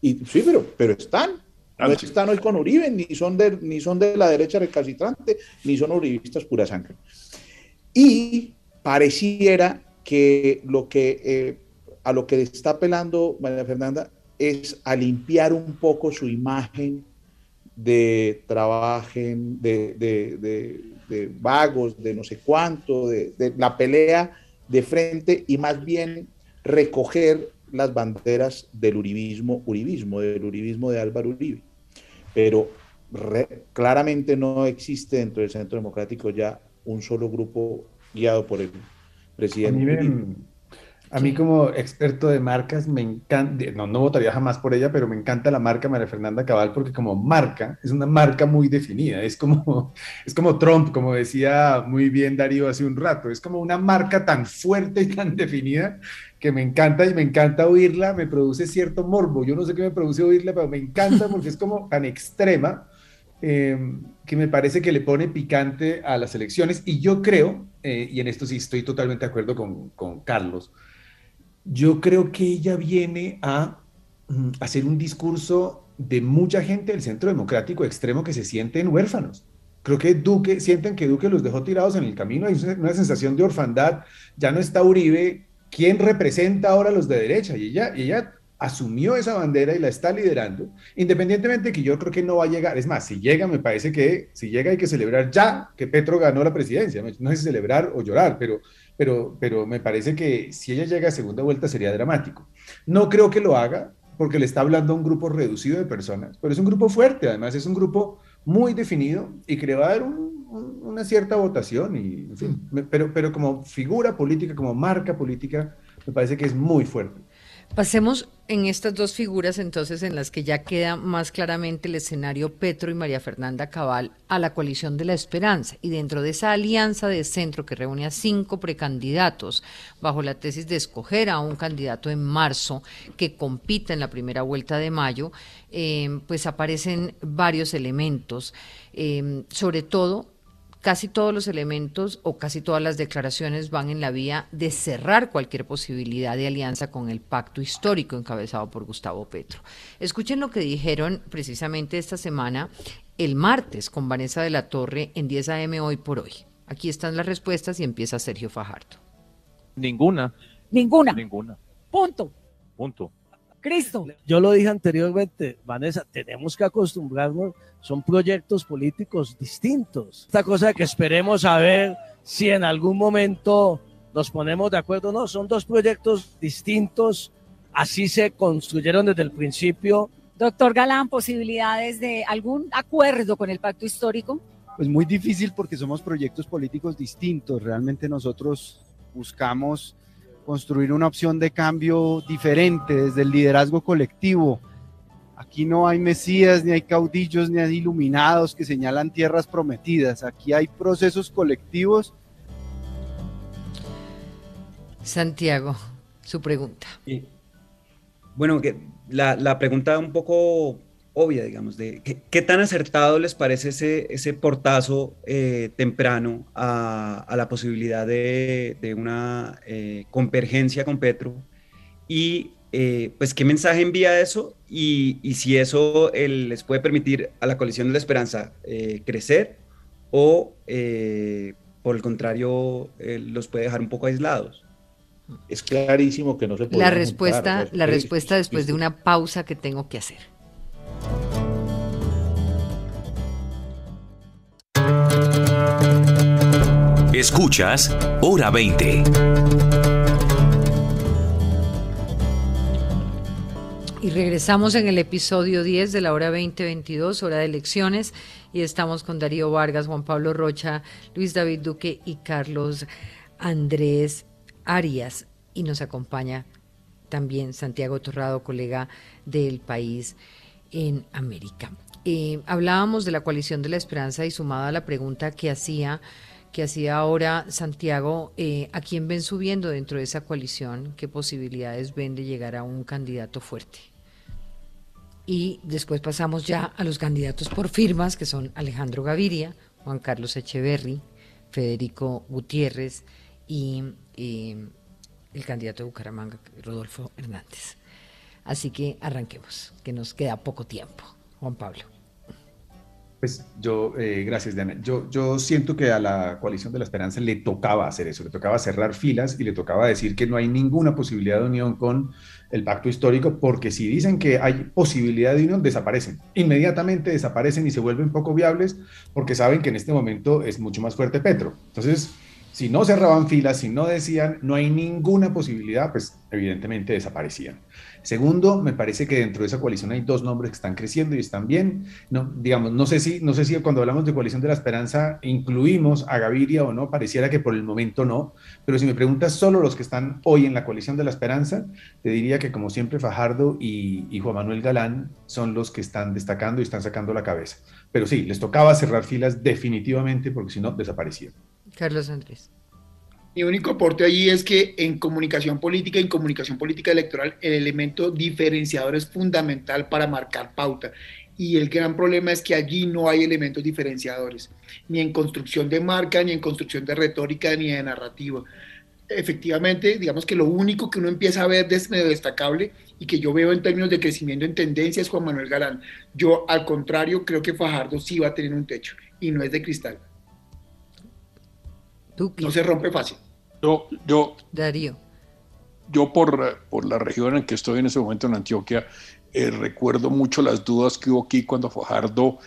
Y, sí, pero, pero están. No están hoy con Uribe, ni son, de, ni son de la derecha recalcitrante, ni son uribistas pura sangre. Y pareciera que lo que eh, a lo que está apelando María Fernanda es a limpiar un poco su imagen de trabajen, de, vagos, de no sé cuánto, de, la pelea de frente y más bien recoger las banderas del uribismo, uribismo, del uribismo de Álvaro Uribe. Pero claramente no existe dentro del Centro Democrático ya un solo grupo guiado por el presidente. A mí como experto de marcas me encanta, no, no votaría jamás por ella, pero me encanta la marca María Fernanda Cabal porque como marca es una marca muy definida, es como, es como Trump, como decía muy bien Darío hace un rato, es como una marca tan fuerte y tan definida que me encanta y me encanta oírla, me produce cierto morbo, yo no sé qué me produce oírla, pero me encanta porque es como tan extrema em, que me parece que le pone picante a las elecciones y yo creo, eh, y en esto sí estoy totalmente de acuerdo con, con Carlos, yo creo que ella viene a mm, hacer un discurso de mucha gente del centro democrático extremo que se sienten huérfanos. Creo que Duque, sienten que Duque los dejó tirados en el camino, hay una sensación de orfandad, ya no está Uribe, ¿quién representa ahora a los de derecha? Y ella, y ella asumió esa bandera y la está liderando, independientemente que yo creo que no va a llegar. Es más, si llega, me parece que si llega hay que celebrar ya que Petro ganó la presidencia. No es celebrar o llorar, pero pero, pero me parece que si ella llega a segunda vuelta sería dramático. No creo que lo haga, porque le está hablando a un grupo reducido de personas, pero es un grupo fuerte, además es un grupo muy definido y que le va a dar una cierta votación, y, pero, pero como figura política, como marca política, me parece que es muy fuerte. Pasemos en estas dos figuras entonces en las que ya queda más claramente el escenario Petro y María Fernanda Cabal a la coalición de la esperanza. Y dentro de esa alianza de centro que reúne a cinco precandidatos bajo la tesis de escoger a un candidato en marzo que compita en la primera vuelta de mayo, eh, pues aparecen varios elementos, eh, sobre todo casi todos los elementos o casi todas las declaraciones van en la vía de cerrar cualquier posibilidad de alianza con el pacto histórico encabezado por Gustavo Petro. Escuchen lo que dijeron precisamente esta semana, el martes, con Vanessa de la Torre en 10 AM hoy por hoy. Aquí están las respuestas y empieza Sergio Fajardo. Ninguna. Ninguna. Ninguna. Punto. Punto. Cristo. Yo lo dije anteriormente, Vanessa, tenemos que acostumbrarnos, son proyectos políticos distintos. Esta cosa que esperemos a ver si en algún momento nos ponemos de acuerdo, no, son dos proyectos distintos, así se construyeron desde el principio. Doctor Galán, posibilidades de algún acuerdo con el pacto histórico. Pues muy difícil porque somos proyectos políticos distintos. Realmente nosotros buscamos construir una opción de cambio diferente desde el liderazgo colectivo. Aquí no hay mesías, ni hay caudillos, ni hay iluminados que señalan tierras prometidas. Aquí hay procesos colectivos. Santiago, su pregunta. Bueno, que la, la pregunta un poco obvia, digamos, de qué, tan acertado les parece ese, ese portazo eh, temprano a, la posibilidad de, una eh, convergencia con Petro y eh, pues qué mensaje envía eso y, si eso les puede permitir a la coalición de la esperanza crecer o por el contrario los puede dejar un poco aislados. Es clarísimo que no se puede. La respuesta, la respuesta después de una pausa que tengo que hacer. Escuchas Hora 20. Y regresamos en el episodio 10 de la hora 2022, hora de elecciones, y estamos con Darío Vargas, Juan Pablo Rocha, Luis David Duque y Carlos Andrés Arias. Y nos acompaña también Santiago Torrado, colega del país en América. Eh, hablábamos de la coalición de la esperanza y sumada a la pregunta que hacía que hacía ahora Santiago, eh, ¿a quién ven subiendo dentro de esa coalición? ¿Qué posibilidades ven de llegar a un candidato fuerte? Y después pasamos ya a los candidatos por firmas, que son Alejandro Gaviria, Juan Carlos Echeverry, Federico Gutiérrez y eh, el candidato de Bucaramanga, Rodolfo Hernández. Así que arranquemos, que nos queda poco tiempo. Juan Pablo. Pues yo, eh, gracias Diana. Yo, yo siento que a la coalición de la esperanza le tocaba hacer eso, le tocaba cerrar filas y le tocaba decir que no hay ninguna posibilidad de unión con el pacto histórico, porque si dicen que hay posibilidad de unión, desaparecen. Inmediatamente desaparecen y se vuelven poco viables porque saben que en este momento es mucho más fuerte Petro. Entonces, si no cerraban filas, si no decían no hay ninguna posibilidad, pues evidentemente desaparecían. Segundo, me parece que dentro de esa coalición hay dos nombres que están creciendo y están bien. No, digamos, no sé si, no sé si cuando hablamos de coalición de la esperanza incluimos a Gaviria o no, pareciera que por el momento no, pero si me preguntas solo los que están hoy en la coalición de la esperanza, te diría que como siempre Fajardo y, y Juan Manuel Galán son los que están destacando y están sacando la cabeza. Pero sí, les tocaba cerrar filas definitivamente porque si no, desaparecían. Carlos Andrés. Mi único aporte allí es que en comunicación política y en comunicación política electoral el elemento diferenciador es fundamental para marcar pauta. Y el gran problema es que allí no hay elementos diferenciadores, ni en construcción de marca, ni en construcción de retórica, ni de narrativa. Efectivamente, digamos que lo único que uno empieza a ver de medio destacable y que yo veo en términos de crecimiento en tendencia es Juan Manuel Galán. Yo, al contrario, creo que Fajardo sí va a tener un techo y no es de cristal. No se rompe fácil. Yo, yo, Darío. Yo por, por la región en que estoy en ese momento en Antioquia, eh, recuerdo mucho las dudas que hubo aquí cuando Fajardo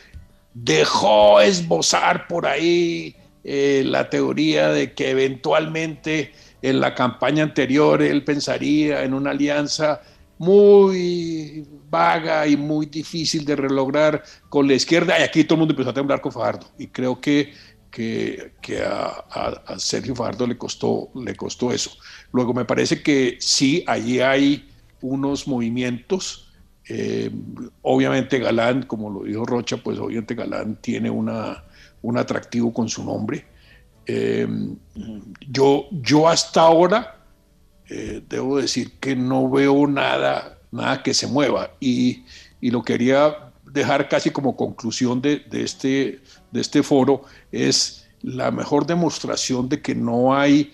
dejó esbozar por ahí eh, la teoría de que eventualmente en la campaña anterior él pensaría en una alianza muy vaga y muy difícil de relograr con la izquierda. Y aquí todo el mundo empezó a temblar con Fajardo. Y creo que, que, a, Sergio Fajardo le costó, le costó eso. Luego me parece que sí, allí hay unos movimientos. Eh, obviamente Galán, como lo dijo Rocha, pues obviamente Galán tiene una, un atractivo con su nombre. Eh, yo, yo hasta ahora eh, debo decir que no veo nada, nada que se mueva y, y lo quería dejar casi como conclusión de, de, este, de este foro es la mejor demostración de que no hay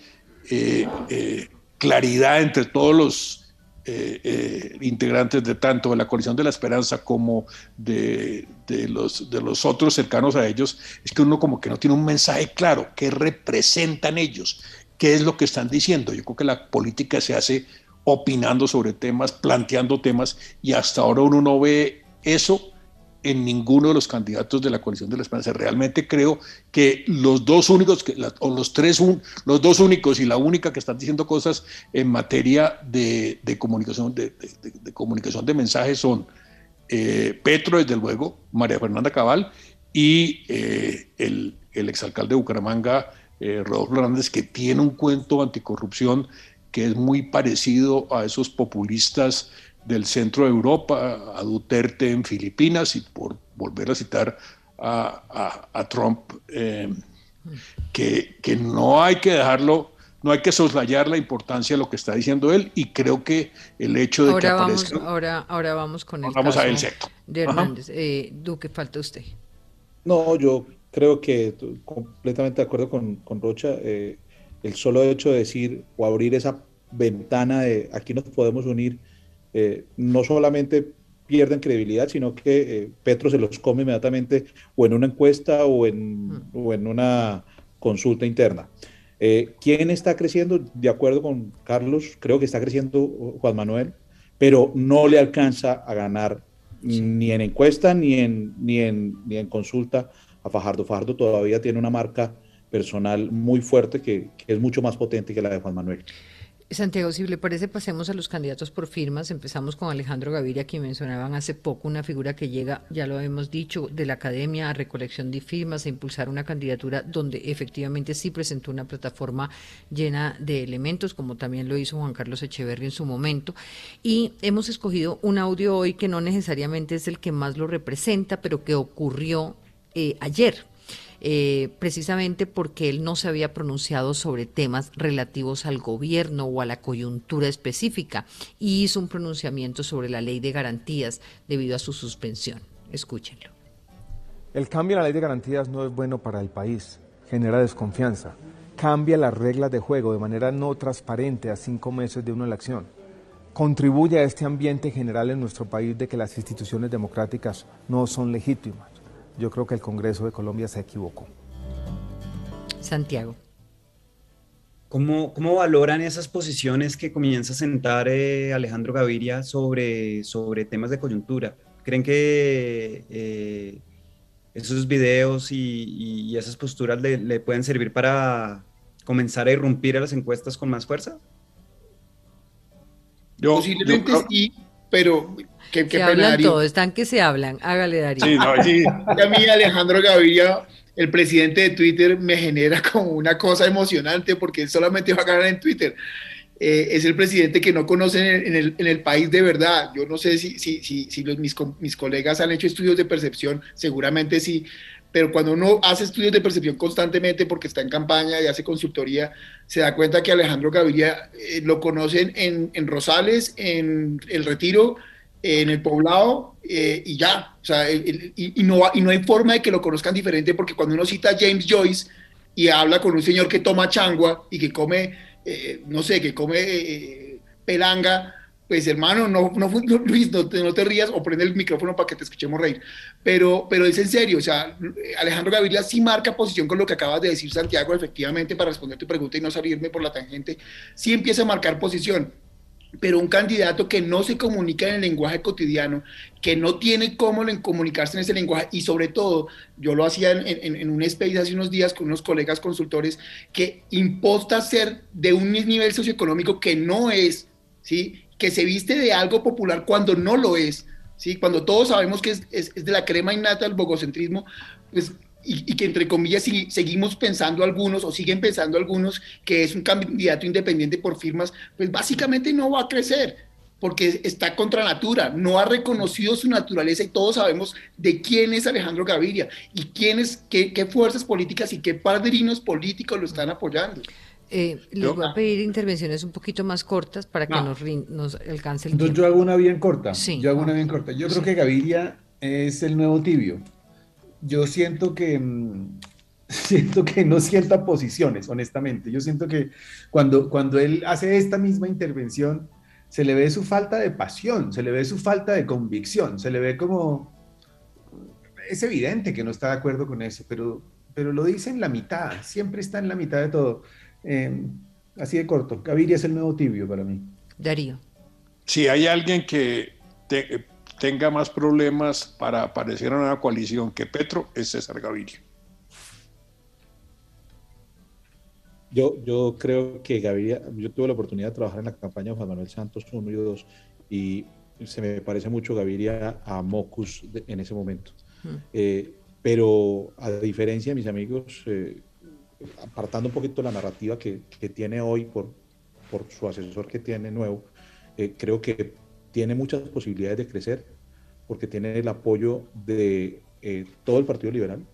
claridad entre todos los eh, eh, integrantes de tanto de la coalición de la esperanza como de, los, de los otros cercanos a ellos, es que uno como que no tiene un mensaje claro, qué representan ellos, qué es lo que están diciendo. Yo creo que la política se hace opinando sobre temas, planteando temas, y hasta ahora uno no ve eso en ninguno de los candidatos de la coalición de la esperanza. Realmente creo que los dos únicos, o los tres, los dos únicos y la única que están diciendo cosas en materia de, comunicación, de, comunicación de mensajes son eh, Petro, desde luego, María Fernanda Cabal y eh, el, el, exalcalde de Bucaramanga, eh, Rodolfo Hernández, que tiene un cuento anticorrupción que es muy parecido a esos populistas del centro de Europa, a Duterte en Filipinas y por volver a citar a, Trump, eh, que, que, no hay que dejarlo, no hay que soslayar la importancia de lo que está diciendo él y creo que el hecho de ahora que vamos, aparezca... Ahora, ahora vamos con el vamos caso a él de Hernández. Eh, Duque, falta usted. No, yo creo que completamente de acuerdo con, con Rocha. Eh, el solo hecho de decir o abrir esa ventana de aquí nos podemos unir eh, no solamente pierden credibilidad, sino que eh, Petro se los come inmediatamente o en una encuesta o en, mm. o en una consulta interna. Eh, ¿Quién está creciendo? De acuerdo con Carlos, creo que está creciendo Juan Manuel, pero no le alcanza a ganar ni en encuesta ni en, ni, en, ni en consulta a Fajardo. Fajardo todavía tiene una marca personal muy fuerte que, que es mucho más potente que la de Juan Manuel. Santiago, si le parece, pasemos a los candidatos por firmas. Empezamos con Alejandro Gaviria, quien mencionaban hace poco, una figura que llega, ya lo hemos dicho, de la academia a recolección de firmas, a impulsar una candidatura donde efectivamente sí presentó una plataforma llena de elementos, como también lo hizo Juan Carlos Echeverri en su momento. Y hemos escogido un audio hoy que no necesariamente es el que más lo representa, pero que ocurrió eh, ayer eh, precisamente porque él no se había pronunciado sobre temas relativos al gobierno o a la coyuntura específica y hizo un pronunciamiento sobre la ley de garantías debido a su suspensión. Escúchenlo. El cambio en la ley de garantías no es bueno para el país, genera desconfianza, cambia las reglas de juego de manera no transparente a cinco meses de una elección, contribuye a este ambiente general en nuestro país de que las instituciones democráticas no son legítimas yo creo que el Congreso de Colombia se equivocó. Santiago. ¿Cómo, ¿Cómo, valoran esas posiciones que comienza a sentar eh, Alejandro Gaviria sobre, sobre temas de coyuntura? ¿Creen que eh, esos videos y, esas posturas le, pueden servir para comenzar a irrumpir a las encuestas con más fuerza? Posiblemente sí, pero que, se hablan todos, están que se hablan. Hágale, Darío. Sí, no, sí. A mí, Alejandro Gaviria, el presidente de Twitter, me genera como una cosa emocionante porque solamente va a ganar en Twitter. Eh, es el presidente que no conocen en el, en el, país de verdad. Yo no sé si, si, si, si los, mis, mis colegas han hecho estudios de percepción, seguramente sí, pero cuando uno hace estudios de percepción constantemente porque está en campaña y hace consultoría, se da cuenta que Alejandro Gaviria eh, lo conocen en, en, Rosales, en El Retiro, en el poblado eh, y ya. O sea, y, no, y no hay forma de que lo conozcan diferente porque cuando uno cita a James Joyce y habla con un señor que toma changua y que come, eh, no sé, que come eh, pelanga, pues hermano, no, no, Luis, no te, no te, rías o prende el micrófono para que te escuchemos reír. Pero, pero es en serio, o sea, Alejandro Gaviria sí marca posición con lo que acabas de decir, Santiago, efectivamente, para responder tu pregunta y no salirme por la tangente, sí empieza a marcar posición pero un candidato que no se comunica en el lenguaje cotidiano, que no tiene cómo comunicarse en ese lenguaje y sobre todo, yo lo hacía en, un space hace unos días con unos colegas consultores, que imposta ser de un nivel socioeconómico que no es, ¿sí? que se viste de algo popular cuando no lo es, ¿sí? Cuando todos sabemos que es, es, es de la crema innata del bogocentrismo, pues y, que entre comillas si, seguimos pensando algunos o siguen pensando algunos que es un candidato independiente por firmas, pues básicamente no va a crecer porque está contra natura, no ha reconocido su naturaleza y todos sabemos de quién es Alejandro Gaviria y quiénes, qué, qué fuerzas políticas y qué padrinos políticos lo están apoyando. Eh, les voy a pedir intervenciones un poquito más cortas para que nos, nos, alcance el Entonces yo hago una bien corta. Sí. Yo hago una bien corta. Yo creo que Gaviria es el nuevo tibio yo siento que, mm, siento que no sienta posiciones, honestamente. Yo siento que cuando, cuando él hace esta misma intervención, se le ve su falta de pasión, se le ve su falta de convicción, se le ve como... Es evidente que no está de acuerdo con eso, pero, pero lo dice en la mitad, siempre está en la mitad de todo. Em, así de corto, Gaviria es el nuevo tibio para mí. Darío. Si hay alguien que te, tenga más problemas para aparecer en una coalición que Petro es César Gaviria. Yo, yo creo que Gaviria, yo tuve la oportunidad de trabajar en la campaña de Juan Manuel Santos 1 y 2 y se me parece mucho Gaviria a Mocus en ese momento. Eh, pero a diferencia de mis amigos, eh, apartando un poquito la narrativa que, que, tiene hoy por, por su asesor que tiene nuevo, eh, creo que tiene muchas posibilidades de crecer porque tiene el apoyo de eh, todo el Partido Liberal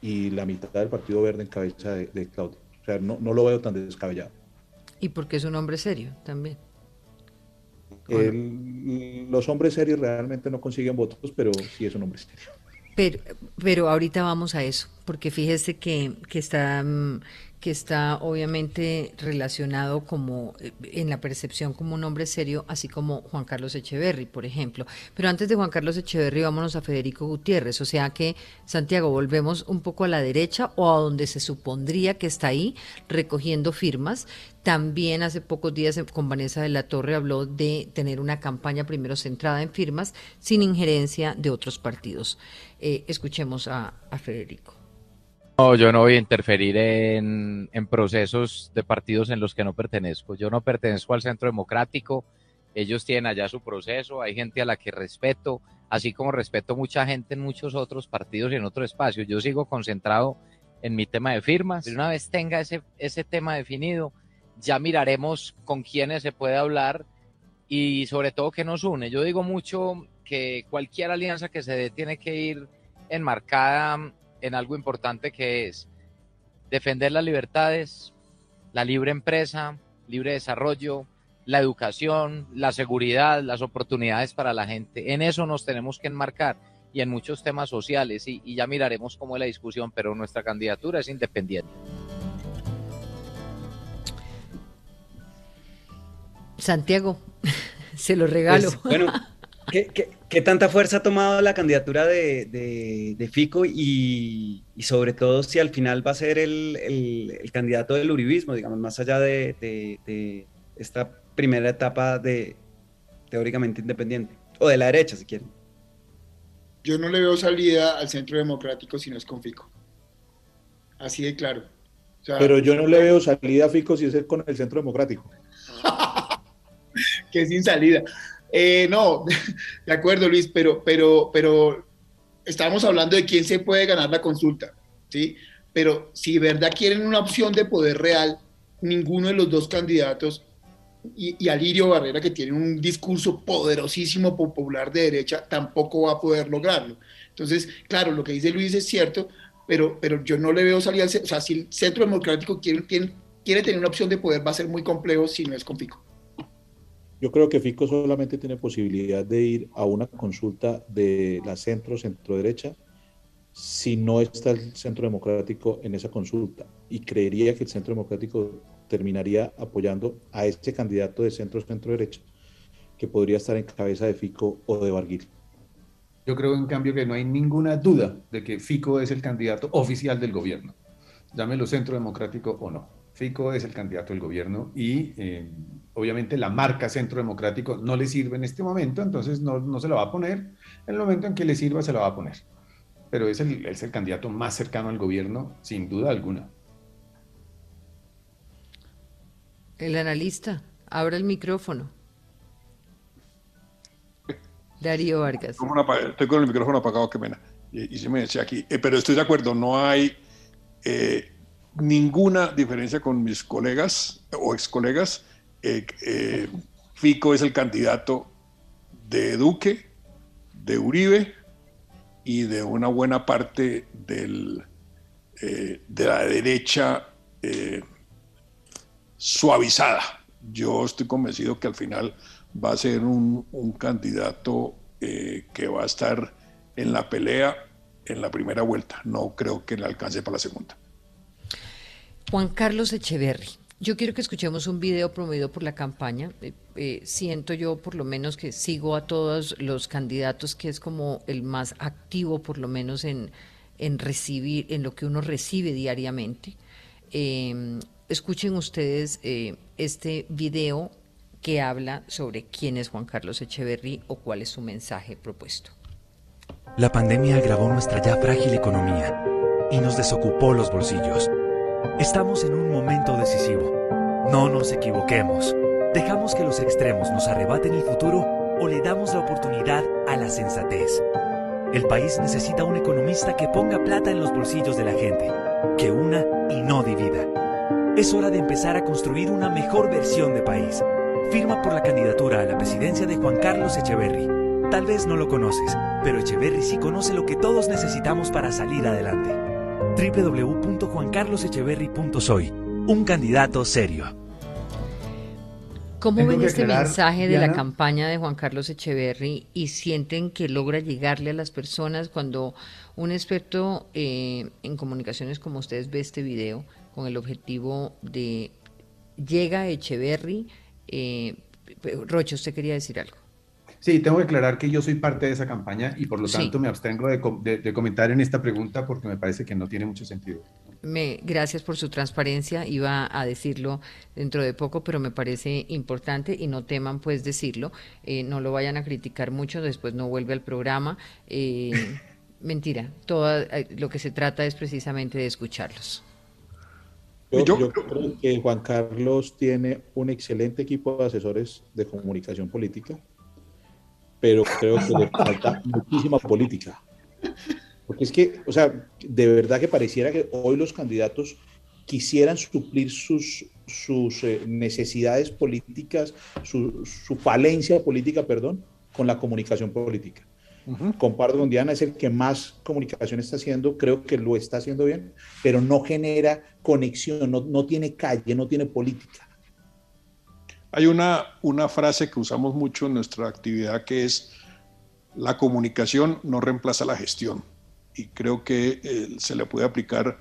y la mitad del Partido Verde en cabeza de, Claudio. O sea, no, no, lo veo tan descabellado. Y porque es un hombre serio también. los hombres serios realmente no consiguen votos, pero sí es un hombre serio. Pero, pero ahorita vamos a eso, porque fíjese que, que está mm, que está obviamente relacionado como eh, en la percepción como un hombre serio, así como Juan Carlos Echeverry, por ejemplo. Pero antes de Juan Carlos Echeverry, vámonos a Federico Gutiérrez. O sea que, Santiago, volvemos un poco a la derecha o a donde se supondría que está ahí recogiendo firmas. También hace pocos días con Vanessa de la Torre habló de tener una campaña primero centrada en firmas sin injerencia de otros partidos. Eh, escuchemos a Federico. No, yo no voy a interferir en, procesos de partidos en los que no pertenezco. Yo no pertenezco al Centro Democrático, ellos tienen allá su proceso, hay gente a la que respeto, así como respeto mucha gente en muchos otros partidos y en otros espacios. Yo sigo concentrado en mi tema de firmas. Una vez tenga ese, ese tema definido, ya miraremos con quiénes se puede hablar y sobre todo qué nos une. Yo digo mucho que cualquier alianza que se dé tiene que ir enmarcada en algo importante que es defender las libertades, la libre empresa, libre desarrollo, la educación, la seguridad, las oportunidades para la gente. En eso nos tenemos que enmarcar y en muchos temas sociales y, ya miraremos cómo es la discusión, pero nuestra candidatura es independiente. Santiago, se lo regalo. Pues, bueno, ¿Qué, tanta fuerza ha tomado la candidatura de, Fico y, sobre todo si al final va a ser el, candidato del uribismo, digamos, más allá de, esta primera etapa de teóricamente independiente, o de la derecha si quieren? Yo no le veo salida al centro democrático si no es con Fico. Así de claro. Pero yo no le veo salida a Fico si es con el centro democrático. que sin salida. Eh, no, de acuerdo Luis, pero, pero, pero estamos hablando de quién se puede ganar la consulta, ¿sí? Pero si de verdad quieren una opción de poder real, ninguno de los dos candidatos y, Alirio Barrera, que tiene un discurso poderosísimo popular de derecha, tampoco va a poder lograrlo. Entonces, claro, lo que dice Luis es cierto, pero, pero yo no le veo salida, o sea, si el Centro Democrático quiere, quiere tener una opción de poder, va a ser muy complejo si no es con. Yo creo que Fico solamente tiene posibilidad de ir a una consulta de la centro, centro derecha, si no está el centro democrático en esa consulta. Y creería que el centro democrático terminaría apoyando a este candidato de centro, centro derecha, que podría estar en cabeza de Fico o de Barguil. Yo creo, en cambio, que no hay ninguna duda de que Fico es el candidato oficial del gobierno, llámelo centro democrático o no. Fico es el candidato del gobierno y eh, obviamente la marca Centro Democrático no le sirve en este momento, entonces no, se la va a poner. En el momento en que le sirva, se la va a poner. Pero es el, es el candidato más cercano al gobierno, sin duda alguna. El analista, abra el micrófono. Darío Vargas. Estoy con el micrófono apagado, qué pena. Y, se me decía aquí. Eh, pero estoy de acuerdo, no hay eh, ninguna diferencia con mis colegas o ex colegas. Eh, Fico es el candidato de Duque, de Uribe y de una buena parte del, de la derecha suavizada. Yo estoy convencido que al final va a ser un, candidato eh, que va a estar en la pelea en la primera vuelta. No creo que le alcance para la segunda. Juan Carlos Echeverry. Yo quiero que escuchemos un video promovido por la campaña. Eh, eh, siento yo por lo menos que sigo a todos los candidatos, que es como el más activo por lo menos en, en recibir, en lo que uno recibe diariamente. escuchen ustedes este video que habla sobre quién es Juan Carlos Echeverry o cuál es su mensaje propuesto. La pandemia agravó nuestra ya frágil economía y nos desocupó los bolsillos. Estamos en un momento decisivo. No nos equivoquemos. ¿Dejamos que los extremos nos arrebaten el futuro o le damos la oportunidad a la sensatez? El país necesita un economista que ponga plata en los bolsillos de la gente, que una y no divida. Es hora de empezar a construir una mejor versión de país Firma por la candidatura a la presidencia de Juan Carlos Echeverry. Tal vez no lo conoces, pero Echeverry sí conoce lo que todos necesitamos para salir adelante. www.juancarlosecheverry.soy. Un candidato serio. ¿Cómo ven este mensaje de la campaña de Juan Carlos Echeverry y sienten que logra llegarle a las personas cuando un experto eh, en comunicaciones como ustedes ve este video con el objetivo de llega a Echeverry, eh, Roche, usted quería decir algo. Sí, tengo que aclarar que yo soy parte de esa campaña y por lo tanto me abstengo de, comentar en esta pregunta porque me parece que no tiene mucho sentido. Me, gracias por su transparencia, iba a decirlo dentro de poco, pero me parece importante y no teman pues decirlo, eh, no lo vayan a criticar mucho, después no vuelve al programa. Eh, mentira, todo eh, lo que se trata es precisamente de escucharlos. Yo, creo que Juan Carlos tiene un excelente equipo de asesores de comunicación política, pero creo que le falta muchísima política. Porque es que, o sea, de verdad que pareciera que hoy los candidatos quisieran suplir sus, sus eh, necesidades políticas, su, su falencia política, perdón, con la comunicación política. Comparto con Diana, es el que más comunicación está haciendo, creo que lo está haciendo bien, pero no genera conexión, no, tiene calle, no tiene política. Hay una, una frase que usamos mucho en nuestra actividad que es, la comunicación no reemplaza la gestión. Y creo que eh, se le puede aplicar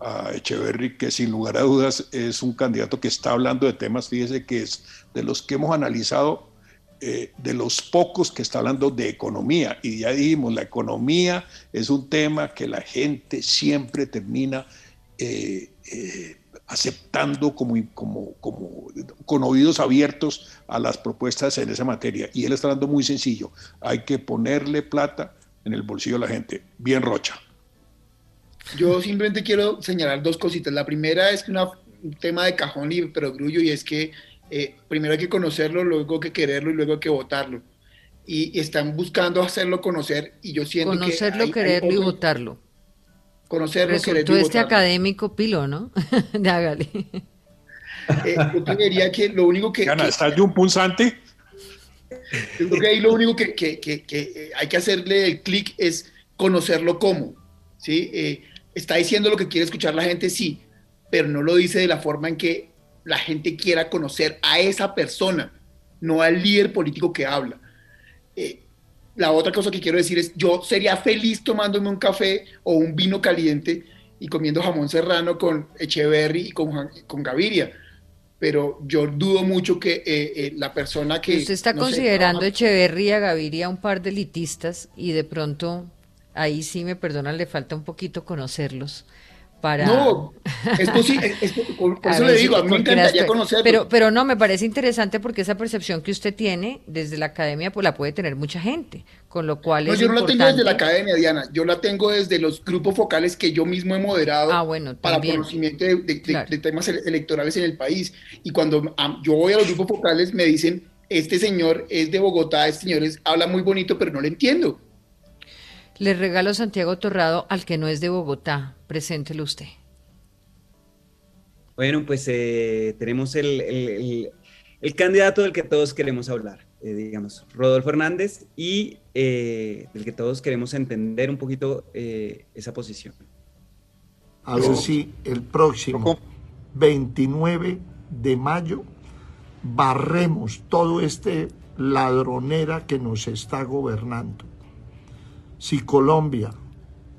a Echeverry, que sin lugar a dudas es un candidato que está hablando de temas, fíjese que es de los que hemos analizado, eh, de los pocos que está hablando de economía. Y ya dijimos, la economía es un tema que la gente siempre termina eh, aceptando como, como, como, con oídos abiertos a las propuestas en esa materia. Y él está hablando muy sencillo, hay que ponerle plata en el bolsillo de la gente. Bien, Rocha. Yo simplemente quiero señalar dos cositas. La primera es que un tema de cajón y grullo y es que eh, primero hay que conocerlo, luego hay que quererlo y luego hay que votarlo. Y, están buscando hacerlo conocer y yo siento Conocerlo, que quererlo y votarlo. Conocerlo, quererlo y este académico pilo, ¿no? Hágale. Eh, yo creería que lo único que... Gana, ¿estás de un punzante? Yo creo que ahí lo único que, que, que, que hay que hacerle el clic es conocerlo como. ¿sí? Eh, está diciendo lo que quiere escuchar la gente, sí, pero no lo dice de la forma en que la gente quiera conocer a esa persona, no al líder político que habla. Eh, la otra cosa que quiero decir es, yo sería feliz tomándome un café o un vino caliente y comiendo jamón serrano con Echeverry y con, con Gaviria, pero yo dudo mucho que eh, eh, la persona que... Usted está considerando Echeverry y a Gaviria un par de elitistas y de pronto, ahí sí me perdonan, le falta un poquito conocerlos no, es posible, por, eso le digo, a mí me encantaría conocerlo. Pero, pero no, me parece interesante porque esa percepción que usted tiene desde la academia, pues la puede tener mucha gente, con lo cual no, yo no la tengo desde la academia, Diana, yo la tengo desde los grupos focales que yo mismo he moderado ah, bueno, para conocimiento de, temas electorales en el país. Y cuando yo voy a los grupos focales me dicen, este señor es de Bogotá, este señor habla muy bonito, pero no le entiendo. Le regalo Santiago Torrado al que no es de Bogotá. Preséntelo usted. Bueno, pues eh, tenemos el, candidato del que todos queremos hablar, eh, digamos, Rodolfo Hernández, y eh, del que todos queremos entender un poquito esa posición. A ver si el próximo 29 de mayo barremos todo este ladronera que nos está gobernando. Si Colombia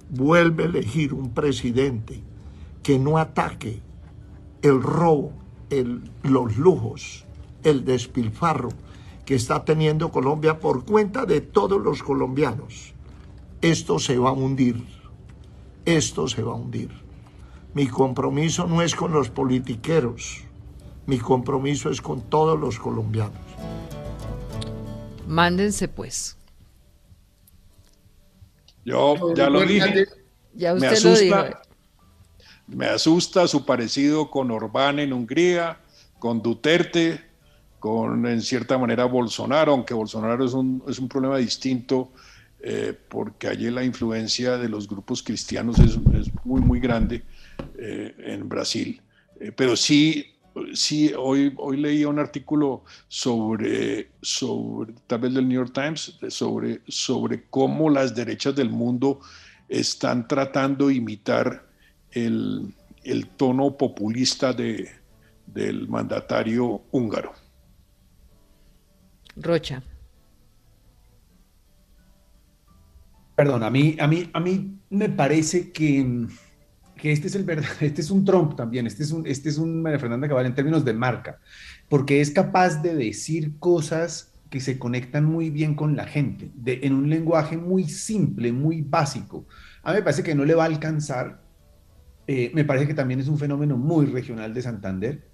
vuelve a elegir un presidente que no ataque el robo, los lujos, el despilfarro que está teniendo Colombia por cuenta de todos los colombianos, esto se va a hundir. Esto se va a hundir. Mi compromiso no es con los politiqueros, mi compromiso es con todos los colombianos. Mándense pues. Yo ya lo dije. Ya usted me asusta, lo Me asusta su parecido con Orbán en Hungría, con Duterte, con en cierta manera Bolsonaro, aunque Bolsonaro es un, es un problema distinto eh, porque allí la influencia de los grupos cristianos es, es muy, muy grande eh, en Brasil. Eh, pero sí Sí, hoy, hoy leía un artículo sobre, sobre, tal vez del New York Times, sobre, sobre cómo las derechas del mundo están tratando de imitar el, tono populista de, del mandatario húngaro. Rocha. Perdón, a mí, a mí, a mí me parece que que este es el verdad, este es un Trump también, este es un, este es un María Fernanda Cabal en términos de marca, porque es capaz de decir cosas que se conectan muy bien con la gente, de, en un lenguaje muy simple, muy básico. A mí me parece que no le va a alcanzar, eh, me parece que también es un fenómeno muy regional de Santander,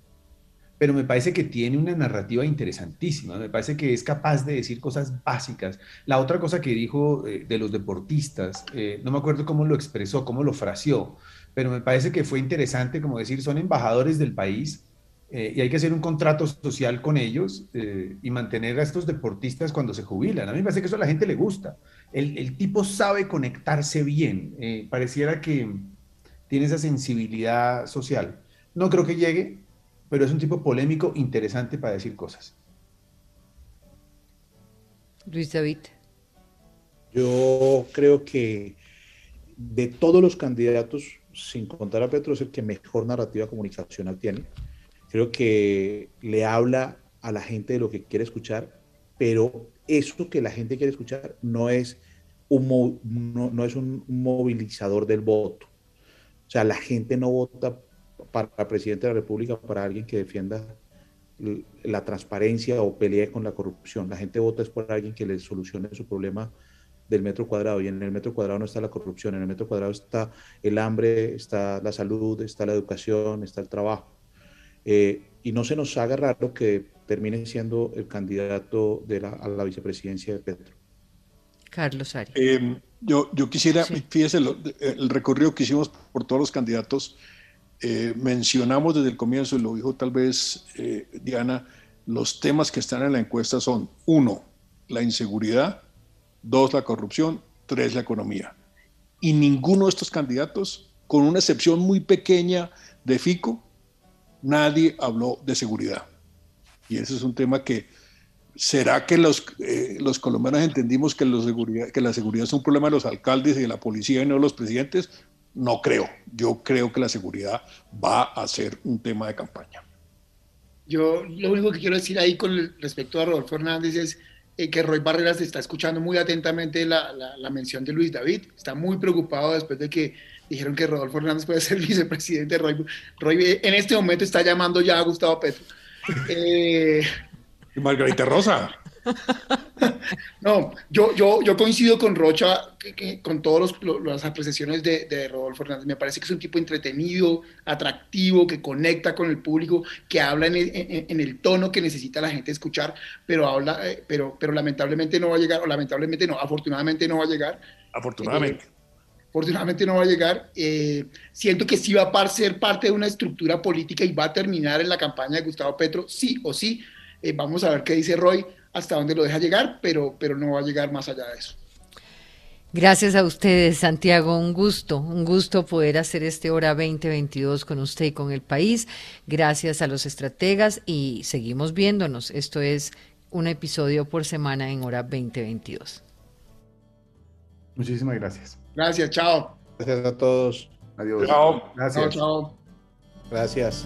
pero me parece que tiene una narrativa interesantísima, me parece que es capaz de decir cosas básicas. La otra cosa que dijo eh, de los deportistas, eh, no me acuerdo cómo lo expresó, cómo lo fraseó, pero me parece que fue interesante como decir, son embajadores del país eh, y hay que hacer un contrato social con ellos eh, y mantener a estos deportistas cuando se jubilan. A mí me parece que eso a la gente le gusta. El, tipo sabe conectarse bien, eh, pareciera que tiene esa sensibilidad social. No creo que llegue, pero es un tipo polémico, interesante para decir cosas. Luis David. Yo creo que de todos los candidatos sin contar a Petro, es el que mejor narrativa comunicacional tiene. Creo que le habla a la gente de lo que quiere escuchar, pero eso que la gente quiere escuchar no es un, no, es un movilizador del voto. O sea, la gente no vota para presidente de la República, para alguien que defienda la transparencia o pelee con la corrupción. La gente vota es por alguien que le solucione su problema del metro cuadrado y en el metro cuadrado no está la corrupción, en el metro cuadrado está el hambre, está la salud, está la educación, está el trabajo. Eh, y no se nos haga raro que termine siendo el candidato de la, a la vicepresidencia de Petro. Carlos Ari. Em, yo, yo quisiera, fíjese, el recorrido que hicimos por todos los candidatos, eh, mencionamos desde el comienzo, y lo dijo tal vez eh, Diana, los temas que están en la encuesta son, uno, la inseguridad, dos la corrupción, tres la economía. Y ninguno de estos candidatos, con una excepción muy pequeña de Fico, nadie habló de seguridad. Y ese es un tema que, ¿será que los, eh, los colombianos entendimos que, seguridad, que la seguridad es un problema de los alcaldes y de la policía y no de los presidentes? No creo. Yo creo que la seguridad va a ser un tema de campaña. Yo lo único que quiero decir ahí con respecto a Rodolfo Hernández es eh, que Roy Barreras está escuchando muy atentamente la, la, mención de Luis David. Está muy preocupado después de que dijeron que Rodolfo Hernández puede ser vicepresidente. Roy, Roy eh, en este momento está llamando ya a Gustavo Petro. Eh, Margarita Rosa. No, yo, yo, yo coincido con Rocha, con todas las apreciaciones de, Rodolfo Hernández. Me parece que es un tipo entretenido, atractivo, que conecta con el público, que habla en el, tono que necesita la gente escuchar, pero, habla, eh, pero, pero lamentablemente no va a llegar, o lamentablemente no, afortunadamente no va a llegar. Afortunadamente. Eh, afortunadamente no va a llegar. Eh, siento que sí va a ser parte de una estructura política y va a terminar en la campaña de Gustavo Petro, sí o sí Eh, vamos a ver qué dice Roy, hasta dónde lo deja llegar, pero, pero no va a llegar más allá de eso. Gracias a ustedes, Santiago. Un gusto, un gusto poder hacer este hora 2022 con usted y con el país. Gracias a los estrategas y seguimos viéndonos. Esto es un episodio por semana en hora 2022. Muchísimas gracias. Gracias, chao. Gracias a todos. Adiós. Chao. Gracias. Chao, chao. Gracias.